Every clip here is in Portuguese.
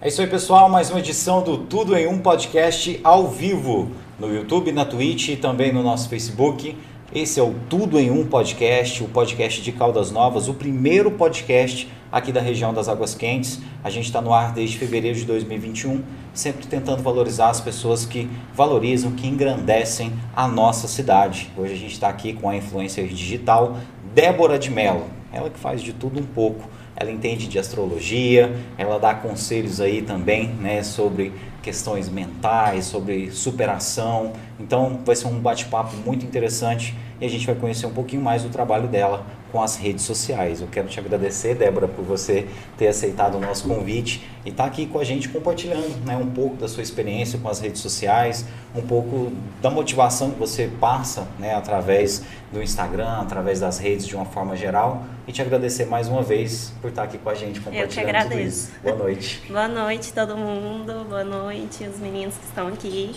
É isso aí, pessoal. Mais uma edição do Tudo em Um podcast ao vivo no YouTube, na Twitch e também no nosso Facebook. Esse é o Tudo em Um podcast, o podcast de Caldas Novas, o primeiro podcast aqui da região das Águas Quentes. A gente está no ar desde fevereiro de 2021, sempre tentando valorizar as pessoas que valorizam, que engrandecem a nossa cidade. Hoje a gente está aqui com a influencer digital Débora de Mello, ela que faz de tudo um pouco. Ela entende de astrologia, ela dá conselhos aí também, né, sobre questões mentais, sobre superação. Então vai ser um bate-papo muito interessante e a gente vai conhecer um pouquinho mais do trabalho dela com as redes sociais. Eu quero te agradecer, Débora, por você ter aceitado o nosso convite e estar tá aqui com a gente compartilhando né, um pouco da sua experiência com as redes sociais, um pouco da motivação que você passa né, através do Instagram, através das redes de uma forma geral. E te agradecer mais uma vez por estar tá aqui com a gente compartilhando Eu que agradeço. Boa noite. Boa noite todo mundo, boa noite os meninos que estão aqui.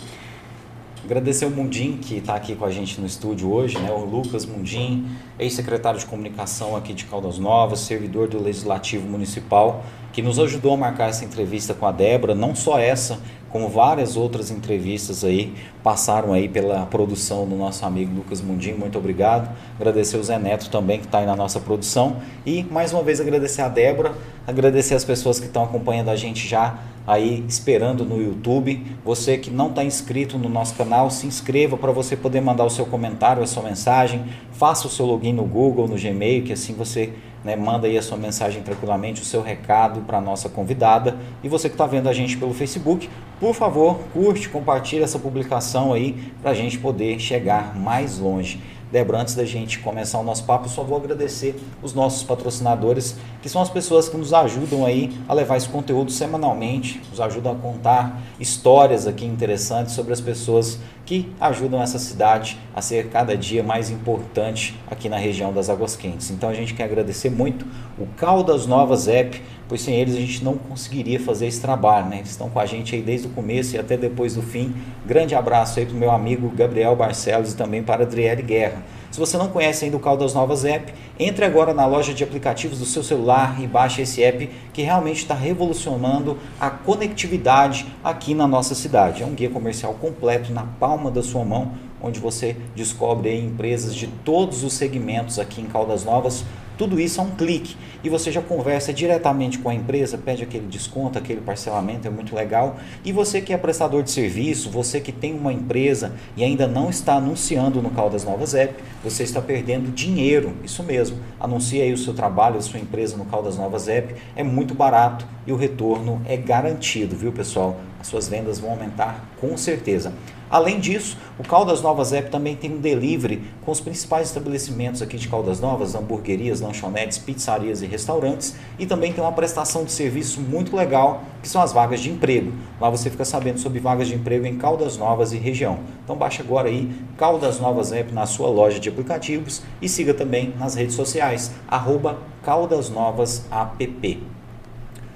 Agradecer o Mundim, que está aqui com a gente no estúdio hoje, né? o Lucas Mundim, ex-secretário de comunicação aqui de Caldas Novas, servidor do Legislativo Municipal, que nos ajudou a marcar essa entrevista com a Débora, não só essa, como várias outras entrevistas aí passaram aí pela produção do nosso amigo Lucas Mundim, muito obrigado. Agradecer o Zé Neto também que está aí na nossa produção e mais uma vez agradecer a Débora, agradecer as pessoas que estão acompanhando a gente já aí esperando no YouTube. Você que não está inscrito no nosso canal, se inscreva para você poder mandar o seu comentário, a sua mensagem, faça o seu login no Google, no Gmail, que assim você né, manda aí a sua mensagem tranquilamente, o seu recado para a nossa convidada. E você que está vendo a gente pelo Facebook, por favor, curte, compartilhe essa publicação aí para a gente poder chegar mais longe. Débora, antes da gente começar o nosso papo, só vou agradecer os nossos patrocinadores, que são as pessoas que nos ajudam aí a levar esse conteúdo semanalmente, nos ajudam a contar histórias aqui interessantes sobre as pessoas que ajudam essa cidade a ser cada dia mais importante aqui na região das Águas Quentes. Então a gente quer agradecer muito o Caldas Novas App, pois sem eles a gente não conseguiria fazer esse trabalho, né? Eles estão com a gente aí desde o começo e até depois do fim. Grande abraço aí para o meu amigo Gabriel Barcelos e também para Adriele Guerra. Se você não conhece ainda o Caldas Novas App, entre agora na loja de aplicativos do seu celular e baixe esse app que realmente está revolucionando a conectividade aqui na nossa cidade. É um guia comercial completo na palma da sua mão, onde você descobre empresas de todos os segmentos aqui em Caldas Novas tudo isso é um clique e você já conversa diretamente com a empresa, pede aquele desconto, aquele parcelamento, é muito legal. E você que é prestador de serviço, você que tem uma empresa e ainda não está anunciando no Caldas Novas App, você está perdendo dinheiro. Isso mesmo. Anuncie aí o seu trabalho, a sua empresa no Caldas Novas App, é muito barato e o retorno é garantido, viu, pessoal? As suas vendas vão aumentar com certeza. Além disso, o Caldas Novas App também tem um delivery com os principais estabelecimentos aqui de Caldas Novas, hamburguerias, lanchonetes, pizzarias e restaurantes, e também tem uma prestação de serviço muito legal, que são as vagas de emprego. Lá você fica sabendo sobre vagas de emprego em Caldas Novas e região. Então baixe agora aí Caldas Novas App na sua loja de aplicativos e siga também nas redes sociais, arroba Caldas Novas App.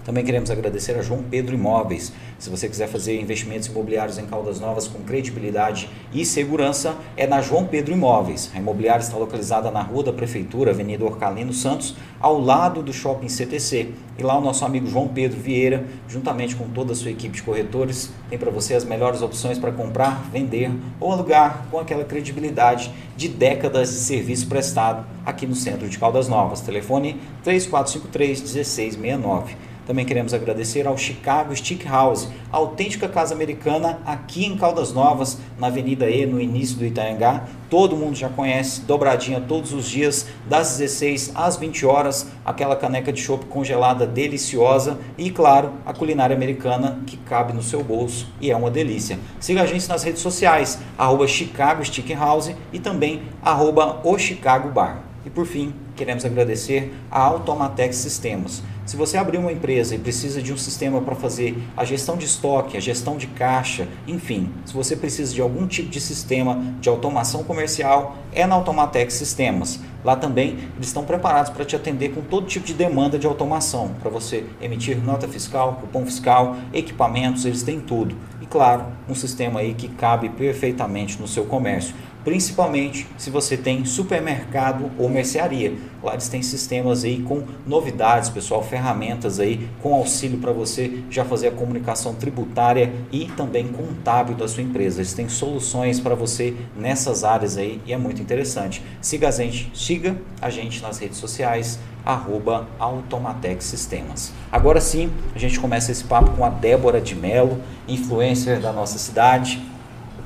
Também queremos agradecer a João Pedro Imóveis. Se você quiser fazer investimentos imobiliários em Caldas Novas com credibilidade e segurança, é na João Pedro Imóveis. A imobiliária está localizada na Rua da Prefeitura, Avenida Orcalino Santos, ao lado do Shopping CTC. E lá o nosso amigo João Pedro Vieira, juntamente com toda a sua equipe de corretores, tem para você as melhores opções para comprar, vender ou alugar com aquela credibilidade de décadas de serviço prestado aqui no centro de Caldas Novas. Telefone 3453 1669. Também queremos agradecer ao Chicago Stick House, a autêntica casa americana aqui em Caldas Novas, na Avenida E, no início do Itaiangá. Todo mundo já conhece, dobradinha todos os dias, das 16 às 20 horas, aquela caneca de chopp congelada deliciosa e, claro, a culinária americana que cabe no seu bolso e é uma delícia. Siga a gente nas redes sociais, arroba Chicago Stick House e também arroba o Chicago Bar. E por fim, queremos agradecer a Automatex Sistemas. Se você abrir uma empresa e precisa de um sistema para fazer a gestão de estoque, a gestão de caixa, enfim, se você precisa de algum tipo de sistema de automação comercial, é na Automatex Sistemas. Lá também eles estão preparados para te atender com todo tipo de demanda de automação, para você emitir nota fiscal, cupom fiscal, equipamentos, eles têm tudo. E claro, um sistema aí que cabe perfeitamente no seu comércio. Principalmente se você tem supermercado ou mercearia. Lá eles têm sistemas aí com novidades, pessoal, ferramentas aí com auxílio para você já fazer a comunicação tributária e também contábil da sua empresa. Eles têm soluções para você nessas áreas aí e é muito interessante. Siga a gente, siga a gente nas redes sociais arroba Automatec Sistemas. Agora sim, a gente começa esse papo com a Débora de Melo, influencer da nossa cidade,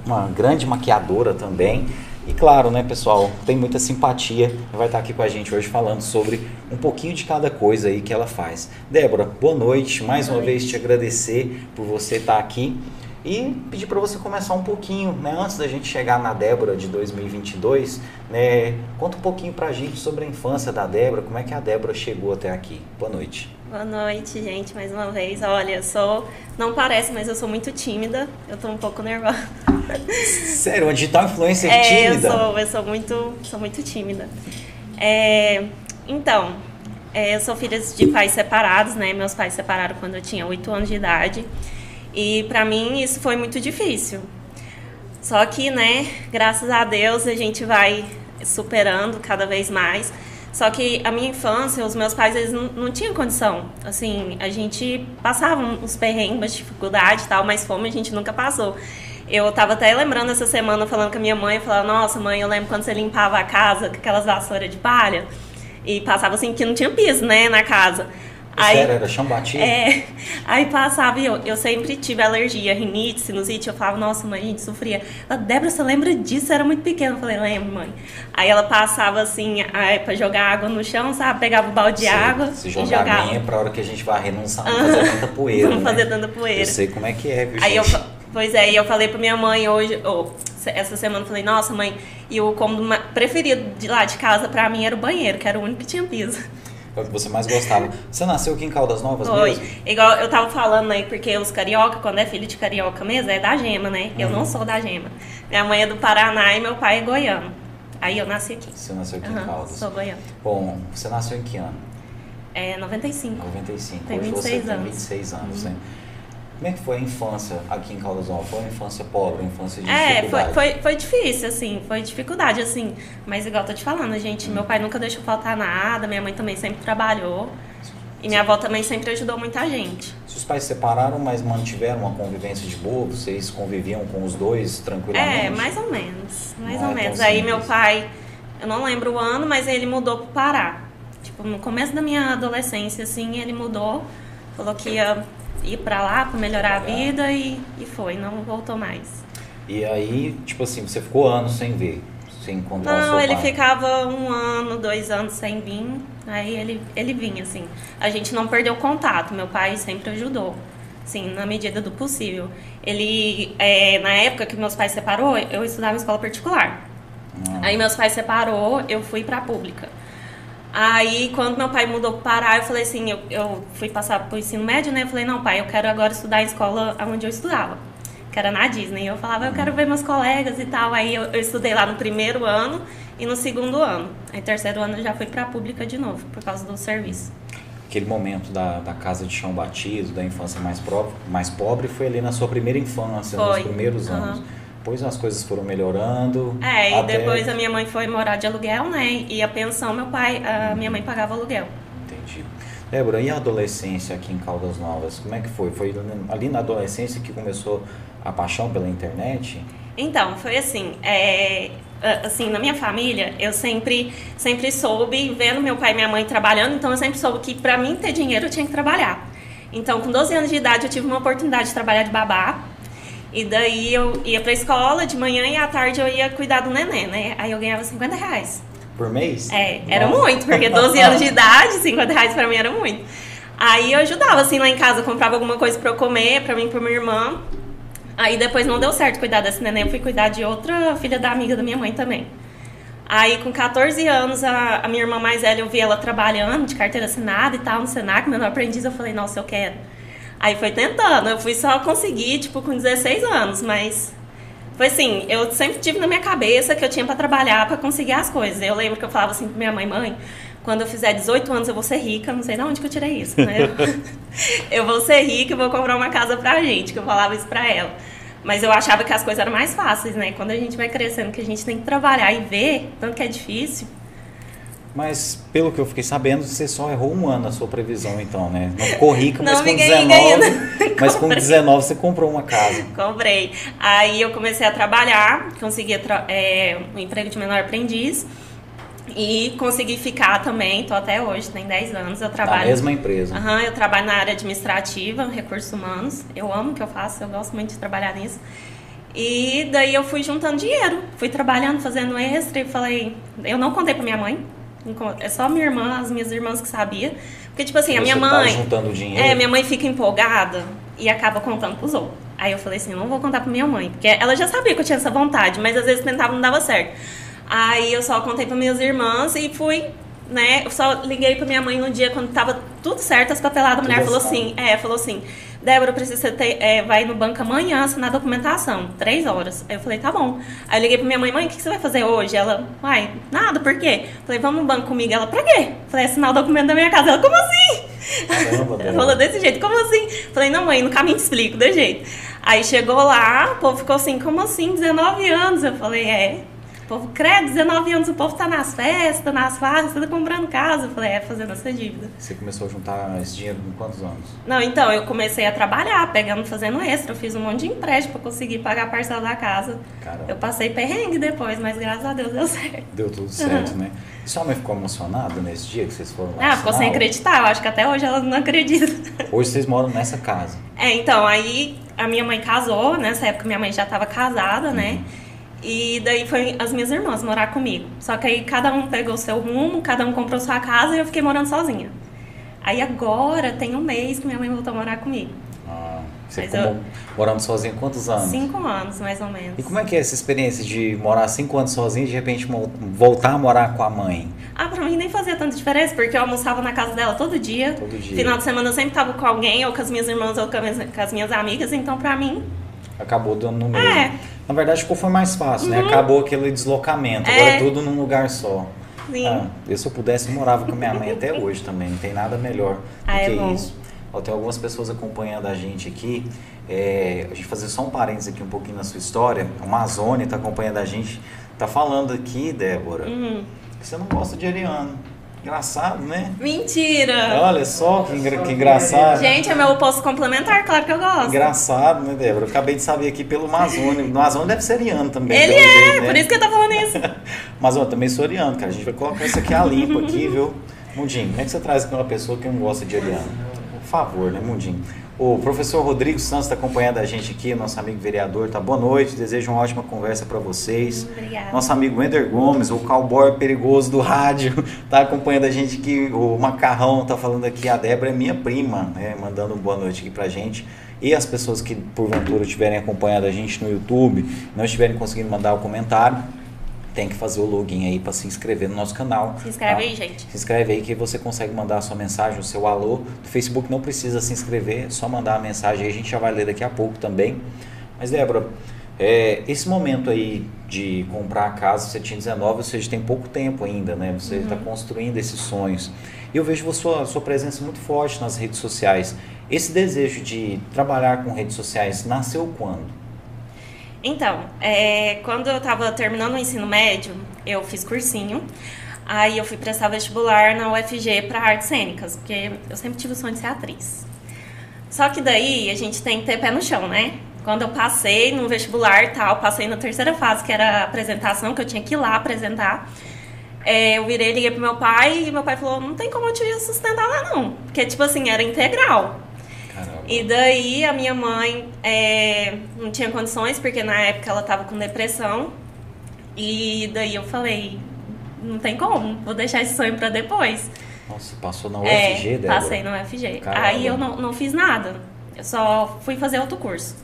uma grande maquiadora também. E claro, né, pessoal, tem muita simpatia vai estar aqui com a gente hoje falando sobre um pouquinho de cada coisa aí que ela faz. Débora, boa noite. Mais boa uma noite. vez te agradecer por você estar aqui e pedir para você começar um pouquinho, né, antes da gente chegar na Débora de 2022, né, conta um pouquinho para a gente sobre a infância da Débora, como é que a Débora chegou até aqui. Boa noite. Boa noite, gente, mais uma vez. Olha, eu sou, não parece, mas eu sou muito tímida. Eu tô um pouco nervosa. Sério, uma digital influencer é, tímida? Eu sou, eu sou muito, sou muito tímida. É, então, é, eu sou filha de pais separados, né? Meus pais separaram quando eu tinha 8 anos de idade. E para mim isso foi muito difícil. Só que, né, graças a Deus a gente vai superando cada vez mais. Só que a minha infância, os meus pais, eles não, não tinham condição. Assim, a gente passava uns perrengues, dificuldade e tal, mas fome a gente nunca passou. Eu tava até lembrando essa semana, falando com a minha mãe, falava, nossa, mãe, eu lembro quando você limpava a casa com aquelas vassouras de palha e passava assim que não tinha piso, né, na casa. Aí, Sério, era chão batido? É. Aí passava e eu, eu sempre tive alergia, rinite, sinusite. Eu falava, nossa, mãe, a gente sofria. Ela, Débora, você lembra disso? era muito pequena. Eu falei, lembro, mãe. Aí ela passava assim, aí, pra jogar água no chão, sabe? Pegava o balde de água. Se jogar jogava. minha pra hora que a gente varrer, não sabe fazer tanta poeira. Não né? fazer tanta poeira. Eu sei como é que é, viu? Aí eu, pois é, e eu falei pra minha mãe hoje, oh, essa semana, eu falei, nossa, mãe, e o cômodo preferido de lá de casa pra mim era o banheiro, que era o único que tinha piso. O que você mais gostava. Você nasceu aqui em Caldas Novas Foi. mesmo? Igual eu tava falando aí, porque os carioca, quando é filho de carioca mesmo, é da gema, né? Eu não uhum. sou da gema. Minha mãe é do Paraná e meu pai é goiano. Aí eu nasci aqui. Você nasceu aqui uhum, em Caldas? Sou goiano. Bom, você nasceu em que ano? É 95. 95. Tem Hoje 26 você anos. tem 26 anos, uhum. né? Como é que foi a infância aqui em Caldas Novas? Foi uma infância pobre, uma infância de é, dificuldade? É, foi, foi, foi difícil, assim, foi dificuldade, assim. Mas igual eu tô te falando, gente, hum. meu pai nunca deixou faltar nada, minha mãe também sempre trabalhou. E minha avó também sempre ajudou muita gente. Seus pais se separaram, mas mantiveram uma convivência de boa? Vocês conviviam com os dois tranquilamente? É, mais ou menos. Mais não ou é menos. Aí meu pai, eu não lembro o ano, mas ele mudou pro Pará. Tipo, no começo da minha adolescência, assim, ele mudou. Falou que ia ir para lá para melhorar a vida e, e foi, não voltou mais. E aí, tipo assim, você ficou anos sem ver, sem encontrar não, ele ficava um ano, dois anos sem vir, aí ele, ele vinha, assim. A gente não perdeu contato, meu pai sempre ajudou, assim, na medida do possível. Ele, é, na época que meus pais separou, eu estudava em escola particular. Hum. Aí meus pais separou, eu fui para a pública. Aí, quando meu pai mudou para Pará, eu falei assim, eu, eu fui passar pro ensino médio, né? Eu falei, não, pai, eu quero agora estudar em escola onde eu estudava, que era na Disney. Eu falava, eu quero ver meus colegas e tal. Aí eu, eu estudei lá no primeiro ano e no segundo ano. Aí, terceiro ano, eu já fui para a pública de novo, por causa do serviço. Aquele momento da, da casa de chão batido, da infância mais, pro, mais pobre, foi ali na sua primeira infância, foi. nos primeiros uhum. anos. Depois as coisas foram melhorando. É, e até... depois a minha mãe foi morar de aluguel, né? E a pensão, meu pai, a minha mãe pagava aluguel. Entendi. Débora, e a adolescência aqui em Caldas Novas? Como é que foi? Foi ali na adolescência que começou a paixão pela internet? Então, foi assim, é, assim, na minha família, eu sempre, sempre soube, vendo meu pai e minha mãe trabalhando, então eu sempre soube que para mim ter dinheiro eu tinha que trabalhar. Então, com 12 anos de idade, eu tive uma oportunidade de trabalhar de babá e daí eu ia pra escola de manhã e à tarde eu ia cuidar do neném, né? Aí eu ganhava 50 reais. Por mês? É, era Nossa. muito, porque 12 anos de idade, 50 reais pra mim era muito. Aí eu ajudava, assim, lá em casa, comprava alguma coisa pra eu comer, pra mim e pra minha irmã. Aí depois não deu certo cuidar desse neném, eu fui cuidar de outra filha da amiga da minha mãe também. Aí com 14 anos, a, a minha irmã mais velha, eu vi ela trabalhando de carteira assinada e tal, no Senac, meu aprendiz, eu falei, nossa, eu quero. Aí foi tentando, eu fui só conseguir, tipo, com 16 anos, mas foi assim, eu sempre tive na minha cabeça que eu tinha para trabalhar para conseguir as coisas. Eu lembro que eu falava assim pra minha mãe, mãe, quando eu fizer 18 anos eu vou ser rica, não sei de onde que eu tirei isso, né? eu vou ser rica e vou comprar uma casa pra gente, que eu falava isso pra ela. Mas eu achava que as coisas eram mais fáceis, né? Quando a gente vai crescendo, que a gente tem que trabalhar e ver, tanto que é difícil. Mas, pelo que eu fiquei sabendo, você só errou um ano a sua previsão, então, né? Não ficou rica, mas Não, com ninguém 19. ganha. Mas com Comprei. 19 você comprou uma casa. Comprei. Aí eu comecei a trabalhar, consegui é, um emprego de menor aprendiz. E consegui ficar também, tô até hoje, tem 10 anos. Eu trabalho. mesma empresa. Aham, eu trabalho na área administrativa, recursos humanos. Eu amo o que eu faço, eu gosto muito de trabalhar nisso. E daí eu fui juntando dinheiro, fui trabalhando, fazendo extra e falei, eu não contei pra minha mãe. É só minha irmã, as minhas irmãs que sabia. Porque, tipo assim, a minha Você tá mãe. juntando dinheiro. É, minha mãe fica empolgada e acaba contando pros outros. Aí eu falei assim, eu não vou contar pra minha mãe, porque ela já sabia que eu tinha essa vontade, mas às vezes tentava e não dava certo. Aí eu só contei pra minhas irmãs e fui, né? Eu só liguei pra minha mãe no dia quando tava tudo certo, as papeladas, a mulher falou assim, é, falou assim, Débora, precisa ter, é, vai no banco amanhã assinar a documentação, três horas. Aí eu falei, tá bom. Aí eu liguei pra minha mãe, mãe, o que, que você vai fazer hoje? Ela, uai, nada, por quê? Falei, vamos no banco comigo. Ela, pra quê? Falei, assinar o documento da minha casa. Ela, como assim? Caramba, falou desse jeito, como assim? Falei, não, mãe, no caminho te explico, desse jeito. Aí chegou lá, o povo ficou assim, como assim, 19 anos? Eu falei, é. O povo, credo, 19 anos, o povo tá nas festas, nas farras, tá comprando casa. Eu falei, é, fazendo essa dívida. Você começou a juntar esse dinheiro com quantos anos? Não, então, eu comecei a trabalhar, pegando, fazendo extra. Eu fiz um monte de empréstimo pra conseguir pagar a parcela da casa. Caramba. Eu passei perrengue depois, mas graças a Deus deu certo. Deu tudo certo, né? E sua mãe ficou emocionada nesse dia que vocês foram lá? Ah, ficou sem acreditar. Eu acho que até hoje ela não acredita. Hoje vocês moram nessa casa. É, então, aí a minha mãe casou, nessa época minha mãe já estava casada, né? Uhum. E daí foi as minhas irmãs morar comigo. Só que aí cada um pegou seu rumo, cada um comprou sua casa e eu fiquei morando sozinha. Aí agora tem um mês que minha mãe voltou a morar comigo. Ah, você Mas ficou eu- mo- morando sozinha quantos anos? Cinco anos, mais ou menos. E como é que é essa experiência de morar cinco anos sozinho e de repente voltar a morar com a mãe? Ah, pra mim nem fazia tanta diferença, porque eu almoçava na casa dela todo dia. Todo dia. Final de semana eu sempre tava com alguém, ou com as minhas irmãs, ou com as minhas, com as minhas amigas. Então, pra mim, Acabou dando no mesmo. É. Na verdade, ficou foi mais fácil, né? Acabou aquele deslocamento. Agora É. é tudo num lugar só. sim. Ah, eu, se eu pudesse, morava com minha mãe até hoje também. Não tem nada melhor do Ah, é que bom. isso. Ó, tem algumas pessoas acompanhando a gente aqui. É, a gente fazer só um parênteses aqui um pouquinho na sua história. A Amazônia está acompanhando a gente. Tá falando aqui, Débora, Uhum. que você não gosta de Ariano. Engraçado, né? Mentira! Olha só que, engra- que engraçado. Gente, é meu oposto complementar, claro que eu gosto. Engraçado, né, Débora? Eu acabei de saber aqui pelo Amazônia. No Amazônia deve ser ariano também. Ele é, jeito, né? por isso que eu tô falando isso. Mas eu também sou ariano, cara. A gente vai colocar isso aqui a limpo aqui, viu? Mundinho, como é que você traz aqui uma pessoa que não gosta de ariano? Favor, né, Mundinho? O professor Rodrigo Santos está acompanhando a gente aqui, nosso amigo vereador. Tá boa noite, desejo uma ótima conversa para vocês. Obrigada. Nosso amigo Wender Gomes, o cowboy perigoso do rádio, tá acompanhando a gente aqui. O Macarrão tá falando aqui, a Débora é minha prima, né? Mandando boa noite aqui pra gente. E as pessoas que porventura estiverem acompanhando a gente no YouTube, não estiverem conseguindo mandar o comentário, tem que fazer o login aí para se inscrever no nosso canal. Se inscreve tá? aí, gente. Se inscreve aí que você consegue mandar a sua mensagem, o seu alô. Do Facebook não precisa se inscrever, é só mandar a mensagem aí, a gente já vai ler daqui a pouco também. Mas Débora, é, esse momento aí de comprar a casa, você tinha 19, ou seja, tem pouco tempo ainda, né? Você está construindo esses sonhos. E eu vejo a sua, a sua presença muito forte nas redes sociais. Esse desejo de trabalhar com redes sociais nasceu quando? Então, é, quando eu tava terminando o ensino médio, eu fiz cursinho. Aí eu fui prestar vestibular na UFG para artes cênicas, porque eu sempre tive o sonho de ser atriz. Só que daí a gente tem que ter pé no chão, né? Quando eu passei no vestibular tal, passei na terceira fase, que era a apresentação, que eu tinha que ir lá apresentar. É, eu virei, liguei pro meu pai e meu pai falou: não tem como eu te sustentar lá, não. Porque, tipo assim, era integral. Caramba. E daí a minha mãe é, não tinha condições, porque na época ela tava com depressão. E daí eu falei, não tem como, vou deixar esse sonho pra depois. Nossa, passou na É, UFG, Débora? passei no UFG. Caramba. Aí eu não, não fiz nada. Eu só fui fazer outro curso.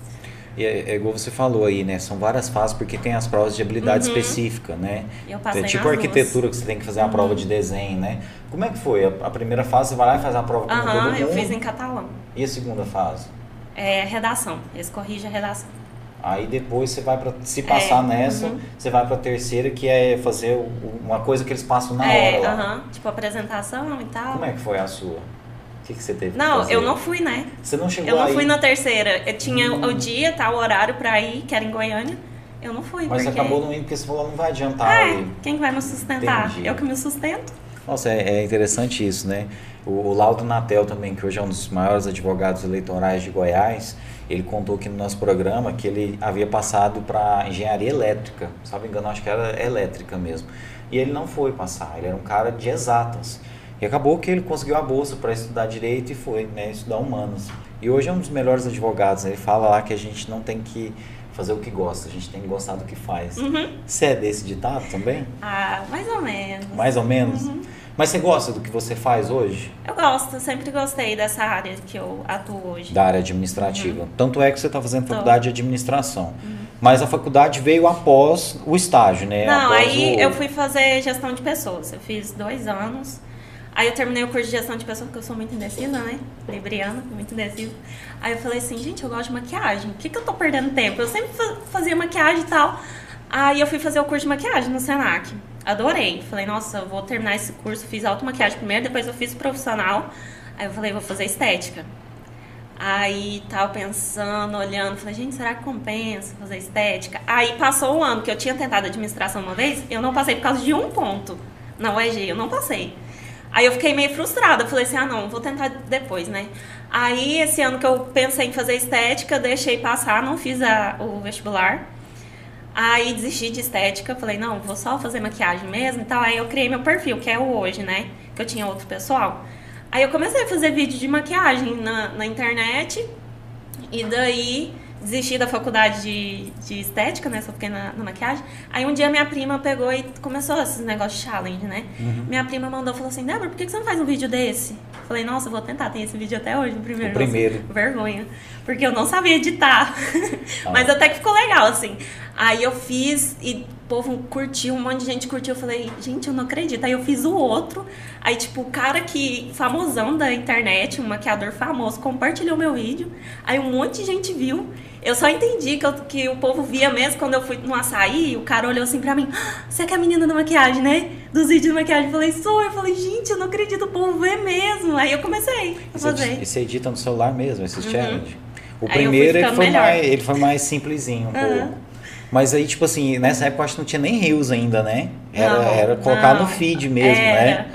E é, é igual você falou aí, né? São várias fases porque tem as provas de habilidade específica, né? Eu passei é tipo arquitetura que você tem que fazer a prova de desenho, né? Como é que foi? A, a primeira fase você vai lá e faz a prova como todo Aham, mundo. eu fiz em catalão. E a segunda fase? É redação. Eles corrigem a redação. Aí depois você vai para se passar É, nessa, uhum. você vai para terceira que é fazer uma coisa que eles passam na é, hora lá. aham, tipo apresentação e tal. Como é que foi a sua? O que, que você teve Não, que fazer? eu não fui, né? Você não chegou Eu não aí, fui na terceira. Eu tinha Hum. o dia, tá, o horário pra ir, que era em Goiânia. Eu não fui, mas porque... acabou não indo porque você falou não vai adiantar. É, quem vai me sustentar? Entendi. Eu que me sustento. Nossa, é, é interessante isso, né? O, o Laudo Natel também, que hoje é um dos maiores advogados eleitorais de Goiás, ele contou aqui no nosso programa que ele havia passado para engenharia elétrica, me engano, acho que era elétrica mesmo. E ele não foi passar, ele era um cara de exatas. E acabou que ele conseguiu a bolsa para estudar direito e foi, né, estudar humanos. E hoje é um dos melhores advogados. né? Ele fala lá que a gente não tem que fazer o que gosta, a gente tem que gostar do que faz. Uhum. Você é desse ditado também? Ah, mais ou menos. Mais ou menos? Uhum. Mas você gosta do que você faz hoje? Eu gosto, sempre gostei dessa área que eu atuo hoje. Da área administrativa. Tanto é que você está fazendo Uhum. Tô. Uhum. faculdade de administração. Mas a faculdade veio após o estágio, né? Não, Após aí o- eu fui fazer gestão de pessoas. Eu fiz dois anos. Aí eu terminei o curso de gestão de pessoas, porque eu sou muito indecisa, né? Libriana, muito indecisa. Aí eu falei assim, gente, eu gosto de maquiagem. Por que, que eu tô perdendo tempo? Eu sempre fa- fazia maquiagem e tal. Aí eu fui fazer o curso de maquiagem no Senac. Adorei. Falei, nossa, vou terminar esse curso. Fiz automaquiagem primeiro, depois eu fiz profissional. Aí eu falei, vou fazer estética. Aí tava pensando, olhando, falei, gente, será que compensa fazer estética? Aí passou um ano que eu tinha tentado administração uma vez, eu não passei por causa de um ponto na UEG, eu não passei. Aí eu fiquei meio frustrada, falei assim, ah não, vou tentar depois, né? Aí esse ano que eu pensei em fazer estética, deixei passar, não fiz a- o vestibular. Aí desisti de estética, falei, não, vou só fazer maquiagem mesmo e tal. Aí eu criei meu perfil, que é o hoje, né? Que eu tinha outro pessoal. Aí eu comecei a fazer vídeo de maquiagem na, na internet. E daí desisti da faculdade de, de estética, né? Só fiquei na, na maquiagem. Aí um dia minha prima pegou e começou esses negócios de challenge, né? Uhum. Minha prima mandou falou assim: Débora, por que você não faz um vídeo desse? Falei, nossa, vou tentar. Tem esse vídeo até hoje, o primeiro. O primeiro. Nossa, vergonha. Porque eu não sabia editar. Ah. Mas até que ficou legal, assim. Aí eu fiz e o povo curtiu, um monte de gente curtiu. Eu falei, gente, eu não acredito. Aí eu fiz o outro. Aí, tipo, o cara que, famosão da internet, um maquiador famoso, compartilhou meu vídeo. Aí um monte de gente viu. Eu só entendi que, eu- que o povo via mesmo quando eu fui no açaí. O cara olhou assim pra mim: "Ah, Você é que é a menina da maquiagem, né? Dos vídeos de maquiagem. Eu falei: Sou. Eu falei: Gente, eu não acredito, o povo vê mesmo. Aí eu comecei a Você, fazer. você edita no celular mesmo, esses challenge? O Uhum. Aí primeiro ele ficando foi, melhor. mais, ele foi mais simplesinho um Aham. pouco. Mas aí, tipo assim, nessa época eu acho que não tinha nem Reels ainda, né? Era, Não, era colocar não. no feed mesmo, Era, né?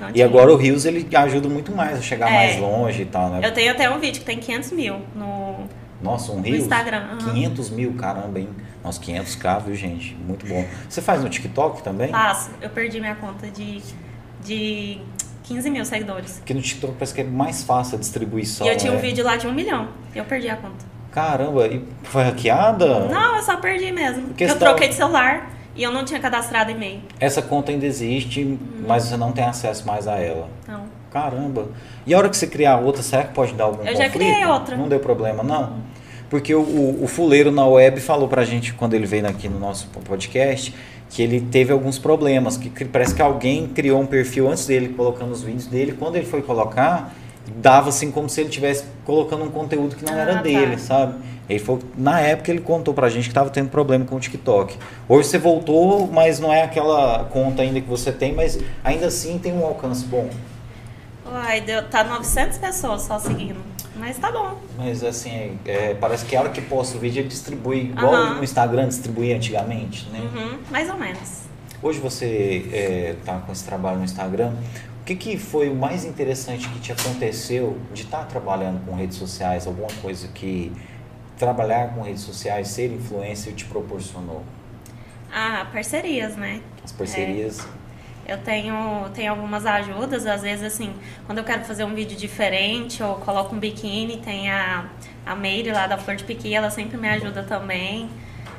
não E agora o Reels ele ajuda muito mais a chegar É. mais longe e tal, né? Eu tenho até um vídeo que tem 500 mil no, Nossa, um no? Instagram. aham. 500 mil, caramba, hein? Nossa, 500k, viu, gente? Muito bom. Você faz no TikTok também? Faço. Eu perdi minha conta de, de 15 mil seguidores. Porque no TikTok parece que é mais fácil a distribuição, e eu tinha um né? vídeo lá de um milhão. Eu perdi a conta. Caramba, e foi hackeada? Não, eu só perdi mesmo. Porque eu tava- troquei de celular e eu não tinha cadastrado e-mail. Essa conta ainda existe, mas você não tem acesso mais a ela. Então, Caramba. E a hora que você criar outra, será que pode dar algum Eu já conflito? criei outra. Não deu problema, não? Porque o, o, o fuleiro na web falou pra gente, quando ele veio aqui no nosso podcast, que ele teve alguns problemas, que parece que alguém criou um perfil antes dele, colocando os vídeos dele, quando ele foi colocar, dava assim como se ele estivesse colocando um conteúdo que não Ah, era tá. dele, sabe? Ele que na época ele contou pra gente que tava tendo problema com o TikTok. Hoje você voltou, mas não é aquela conta ainda que você tem, mas ainda assim tem um alcance bom. uai, deu, tá 900 pessoas só seguindo. Mas tá bom. Mas assim, é, parece que a hora que posta o vídeo ele distribui igual Aham. no Instagram distribuía antigamente, né? Uhum, mais ou menos. Hoje você está com esse trabalho no Instagram. O que, que foi o mais interessante que te aconteceu de estar trabalhando com redes sociais? Alguma coisa que trabalhar com redes sociais, ser influencer te proporcionou? Ah, parcerias, né? As parcerias? Eu tenho, tenho algumas ajudas, às vezes assim, quando eu quero fazer um vídeo diferente ou coloco um biquíni, tem a, a Meire lá da Flor de Piqui, ela sempre me ajuda também.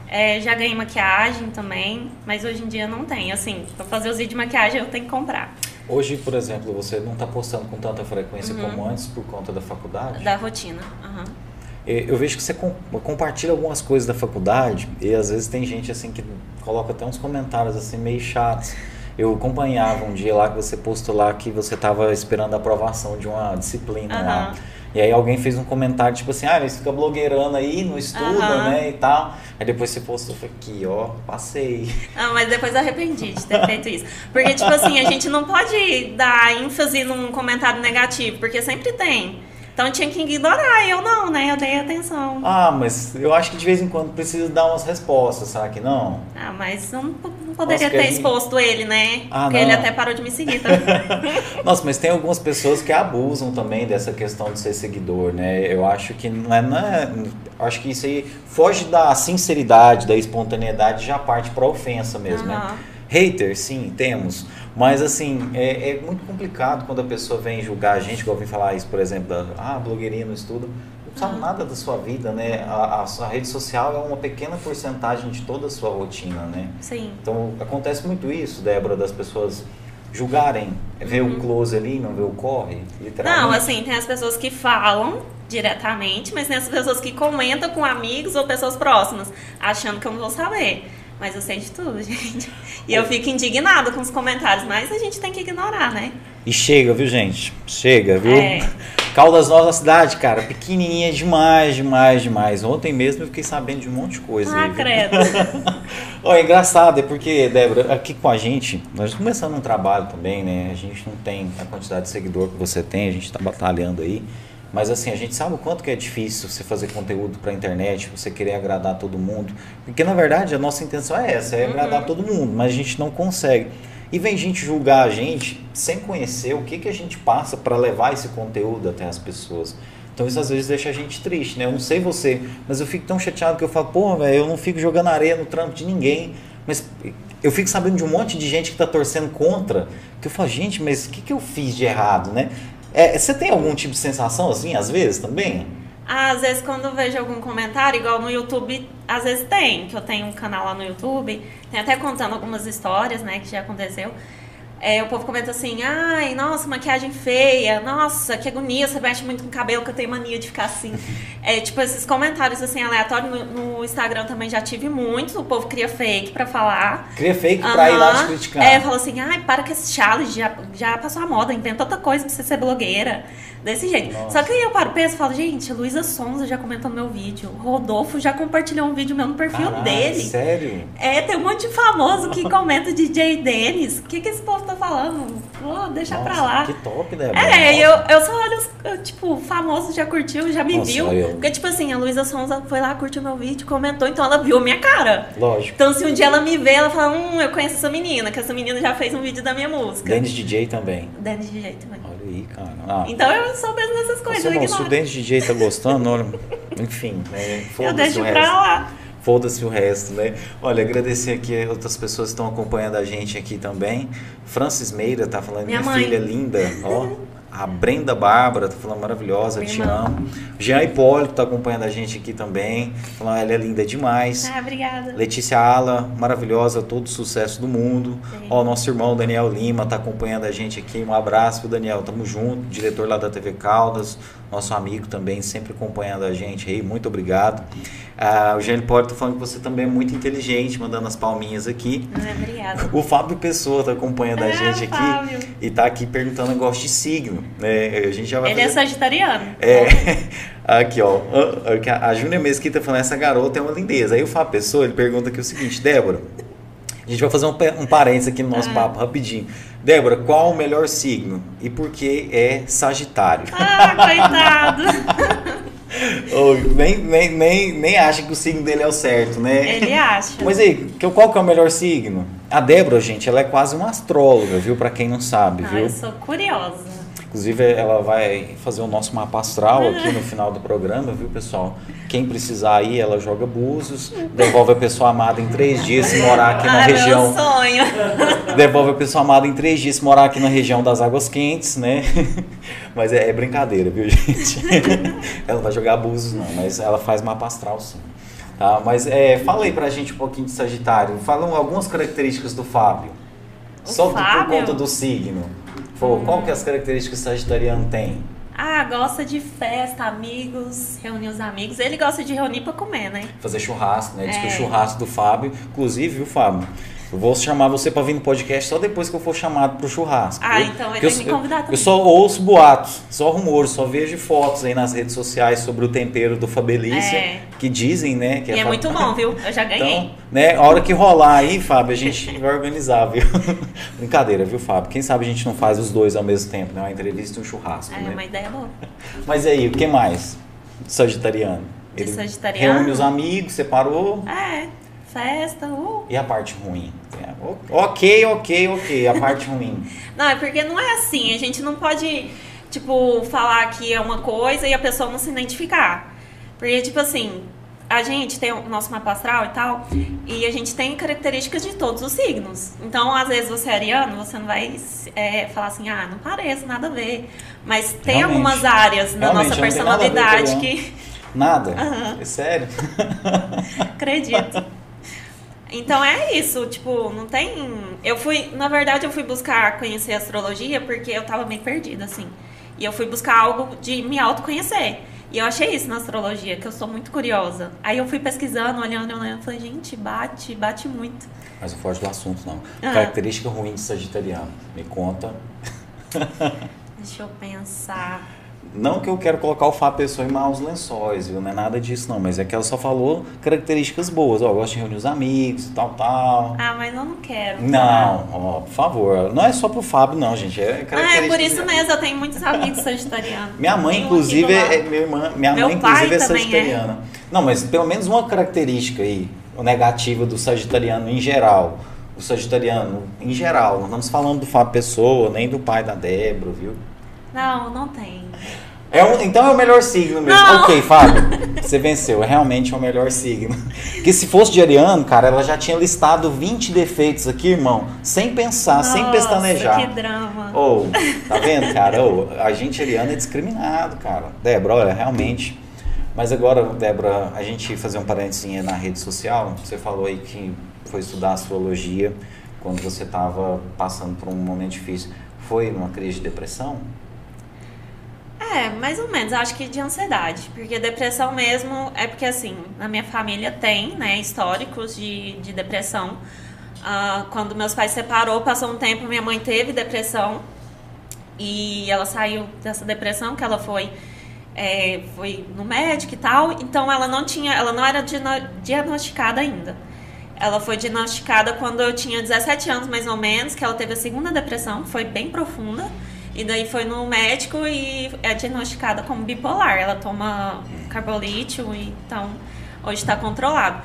É, já ganhei maquiagem também, mas hoje em dia não tem. Assim, pra fazer os vídeos de maquiagem eu tenho que comprar. Hoje, por exemplo, você não está postando com tanta frequência como antes por conta da faculdade? Uhum. Da rotina. É, Eu vejo que você com- compartilha algumas coisas da faculdade e às vezes tem gente assim que coloca até uns comentários assim meio chatos. Eu acompanhava um dia lá que você postou lá que você estava esperando a aprovação de uma disciplina lá. Aham. E aí alguém fez um comentário, tipo assim, ah, eles ficam blogueirando aí, não estudam, Aham. né, e tal. Aí depois você postou, falei, aqui, ó, passei. Ah, mas depois arrependi de ter feito isso. Porque, tipo assim, a gente não pode dar ênfase num comentário negativo, porque sempre tem. Então tinha que ignorar, eu não, né? Eu dei atenção. Ah, mas eu acho que de vez em quando precisa dar umas respostas, será que não? Ah, mas eu não, não poderia Nossa, ter gente- exposto ele, né? Ah, Porque não. ele até parou de me seguir também. Nossa, mas tem algumas pessoas que abusam também dessa questão de ser seguidor, né? Eu acho que não é, não é- acho que isso aí foge da sinceridade, da espontaneidade, já parte para ofensa mesmo, né? Aham. Hater, sim, temos. Mas assim, é, é muito complicado quando a pessoa vem julgar a gente, igual eu vim falar isso, por exemplo, da ah, blogueirinha no estudo, não sabe nada da sua vida, né? A, a sua rede social é uma pequena porcentagem de toda a sua rotina, né? Sim. Então acontece muito isso, Débora, das pessoas julgarem, ver o close ali, não ver o corre, literalmente. Uhum. Não, assim, tem as pessoas que falam diretamente, mas tem as pessoas que comentam com amigos ou pessoas próximas, achando que eu não vou saber. Mas eu sei de tudo, gente. E eu fico indignada com os comentários, mas a gente tem que ignorar, né? E chega, viu, gente? Chega, viu? É. Caldas Novas cidade, cara, pequenininha demais, demais, demais. Ontem mesmo eu fiquei sabendo de um monte de coisa aí. Ah, viu? credo. Ó, é engraçado, é porque, Débora, aqui com a gente, nós começando um trabalho também, né? A gente não tem a quantidade de seguidor que você tem, a gente está batalhando aí. Mas assim, a gente sabe o quanto que é difícil você fazer conteúdo para internet, você querer agradar todo mundo. Porque na verdade a nossa intenção é essa, é agradar todo mundo, mas a gente não consegue. E vem gente julgar a gente sem conhecer o que, que a gente passa para levar esse conteúdo até as pessoas. Então isso às vezes deixa a gente triste, né? Eu não sei você, mas eu fico tão chateado que eu falo, pô, velho, eu não fico jogando areia no trampo de ninguém. Mas eu fico sabendo de um monte de gente que tá torcendo contra, que eu falo, gente, mas o que, que eu fiz de errado, né? É, você tem algum tipo de sensação assim, às vezes, também? Às vezes quando eu vejo algum comentário, igual no YouTube, às vezes tem, que eu tenho um canal lá no YouTube, tem até contando algumas histórias, né, que já aconteceu. É, o povo comenta assim, ai, nossa, maquiagem feia, nossa, que agonia, você mexe muito com o cabelo, que eu tenho mania de ficar assim. É, tipo, esses comentários assim, aleatórios no, no Instagram também já tive muitos, o povo cria fake pra falar. Cria fake pra ir lá te criticar. É, fala assim, ai, para com esse challenge, já, já passou a moda, inventa outra coisa pra você ser blogueira. Desse jeito. Nossa. Só que aí eu paro, penso e falo, gente, Luísa Sonza já comentou no meu vídeo. Rodolfo já compartilhou um vídeo meu no perfil Caralho, dele. Sério? É, tem um monte de famoso que comenta DJ Denis. O que, que esse povo tá falando? Pô, deixa pra Nossa, lá. Que top, Débora. É, eu, eu só olho, os, eu, tipo, famoso já curtiu, já me Nossa, viu. eu- Porque, tipo assim, a Luísa Sonza foi lá, curtiu meu vídeo, comentou, então ela viu a minha cara. Lógico. Então, se um dia ela me vê, ela fala, hum, eu conheço essa menina, que essa menina já fez um vídeo da minha música. Dennis DJ também. Denis DJ também. Aí, cara. Ah, Então eu sou mesmo nessas coisas, irmão, se o ignoro. Dennis DJ tá gostando, olha. Enfim, né? Eu Foda-se deixo o pra resto. lá. Foda-se o resto, né? Olha, agradecer aqui outras pessoas que estão acompanhando a gente aqui também. Francis Meira tá falando, minha, Minha filha linda, ó. A Brenda Bárbara tá falando maravilhosa, te amo. Jean Hipólito tá acompanhando a gente aqui também, falando ela é linda demais. Ah, obrigada. Letícia Ala, maravilhosa, todo sucesso do mundo. Sim. Ó, nosso irmão Daniel Lima tá acompanhando a gente aqui. Um abraço pro Daniel, tamo junto. Diretor lá da TV Caldas, nosso amigo também, sempre acompanhando a gente aí. Muito obrigado. Ah, o Hipólito tá falando que você também é muito inteligente, mandando as palminhas aqui. Ah, obrigada. O Fábio Pessoa tá acompanhando a Ah, gente aqui Fábio. e tá aqui perguntando negócio de signo, né? A gente já vai Ele é fazer- sagitariano. é, aqui ó, a- a a Júnia Mesquita falando, essa garota é uma lindeza. Aí o Fábio Pessoa, ele pergunta aqui o seguinte, Débora, a gente vai fazer um, um parênteses aqui no nosso Ah. papo rapidinho. Débora, qual o melhor signo e por que é Sagitário? Ah, coitado. Ou nem, nem, nem, nem acha que o signo dele é o certo, né? Ele acha. Mas aí, que- qual que é o melhor signo? A Débora, gente, ela é quase uma astróloga, viu? Pra quem não sabe, Ah, viu? eu sou curiosa. Inclusive, ela vai fazer o nosso mapa astral aqui no final do programa, viu, pessoal? Quem precisar aí, ela joga búzios, devolve a pessoa amada em três dias se morar aqui na ah, região. meu sonho. Devolve a pessoa amada em três dias se morar aqui na região das águas quentes, né? Mas é, é brincadeira, viu, gente? ela não vai jogar búzios, não, mas ela faz mapa astral, sim. Tá? Mas é, fala aí pra gente um pouquinho de Sagitário. Fala algumas características do Fábio. O Só por Fábio? conta do signo. Pô, qual que é as características que o Sagitariano tem? Ah, gosta de festa, amigos, reunir os amigos. Ele gosta de reunir pra comer, né? fazer churrasco, né? Diz que o É. churrasco do Fábio, inclusive, viu, Fábio? Eu vou chamar você para vir no podcast só depois que eu for chamado pro churrasco. Ah, eu, então vai ter que me convidar também. Eu só ouço boatos, só rumores, só vejo fotos aí nas redes sociais sobre o tempero do Fabelícia, É. que dizem, né? Que E é fa- muito bom, viu? Eu já ganhei. Então, né, a hora que rolar aí, Fábio, a gente vai organizar, viu? Brincadeira, viu, Fábio? Quem sabe a gente não faz os dois ao mesmo tempo, né? Uma entrevista e um churrasco, é né? uma ideia boa. Mas aí, o que mais? Sagitariano. De sagitariano? Reúne os amigos, separou. É, festa, uh. E a parte ruim? É, Ok, ok, ok. A parte ruim. Não, é porque não é assim. A gente não pode, tipo, falar que é uma coisa e a pessoa não se identificar. Porque, tipo assim, a gente tem o nosso mapa astral e tal, e a gente tem características de todos os signos. Então, às vezes você é ariano, você não vai é, falar assim, ah, não parece, nada a ver. Mas tem Realmente. algumas áreas na Realmente, nossa não tem nada personalidade que Nada? Aham. É sério? Acredito. Então é isso, tipo, não tem. Eu fui, na verdade, eu fui buscar conhecer astrologia porque eu tava meio perdida, assim. E eu fui buscar algo de me autoconhecer. E eu achei isso na astrologia, que eu sou muito curiosa. Aí eu fui pesquisando, olhando, olhando, falei, gente, bate, bate muito. Mas não foge do assunto, não. Ah. Característica ruim de sagitariano. Me conta. Deixa eu pensar. Não que eu quero colocar o Fábio Pessoa em maus lençóis, viu? Não é nada disso, não. Mas é que ela só falou características boas. Ó, eu gosto de reunir os amigos, tal, tal. Ah, mas eu não quero. Não, ó, por favor. Não é só pro Fábio, não, gente. É Ah, é por isso mesmo, eu tenho muitos amigos sagitarianos. Minha mãe, Tem inclusive, é, minha irmã, minha Meu mãe, inclusive, é também sagitariana. Não, mas pelo menos uma característica aí, o negativa do sagitariano em geral. O sagitariano em geral. Não estamos falando do Fábio Pessoa, nem do pai da Débora, viu? Não, não tem. É um- então é o melhor signo mesmo. Não. Ok, Fábio, você venceu. É realmente o melhor signo. Porque se fosse de Ariano, cara, ela já tinha listado 20 defeitos aqui, irmão, sem pensar, sem Nossa, pestanejar. Que drama. Ou, tá vendo, cara? Ô, a gente ariano é discriminado, cara. Débora, olha, realmente. Mas agora, Débora, a gente fazer um parênteses na rede social. Você falou aí que foi estudar astrologia quando você estava passando por um momento difícil. Foi numa crise de depressão? É, mais ou menos, acho que de ansiedade. Porque depressão mesmo é porque, assim, na minha família tem, né, históricos de, de depressão. Ah, quando meus pais se separou, passou um tempo, minha mãe teve depressão. E ela saiu dessa depressão, que ela foi, é, foi no médico e tal. Então ela não tinha, ela não era diagno- diagnosticada ainda. Ela foi diagnosticada quando eu tinha 17 anos, mais ou menos, que ela teve a segunda depressão, foi bem profunda. E daí foi no médico e é diagnosticada como bipolar. Ela toma carbolítio, então hoje está controlado.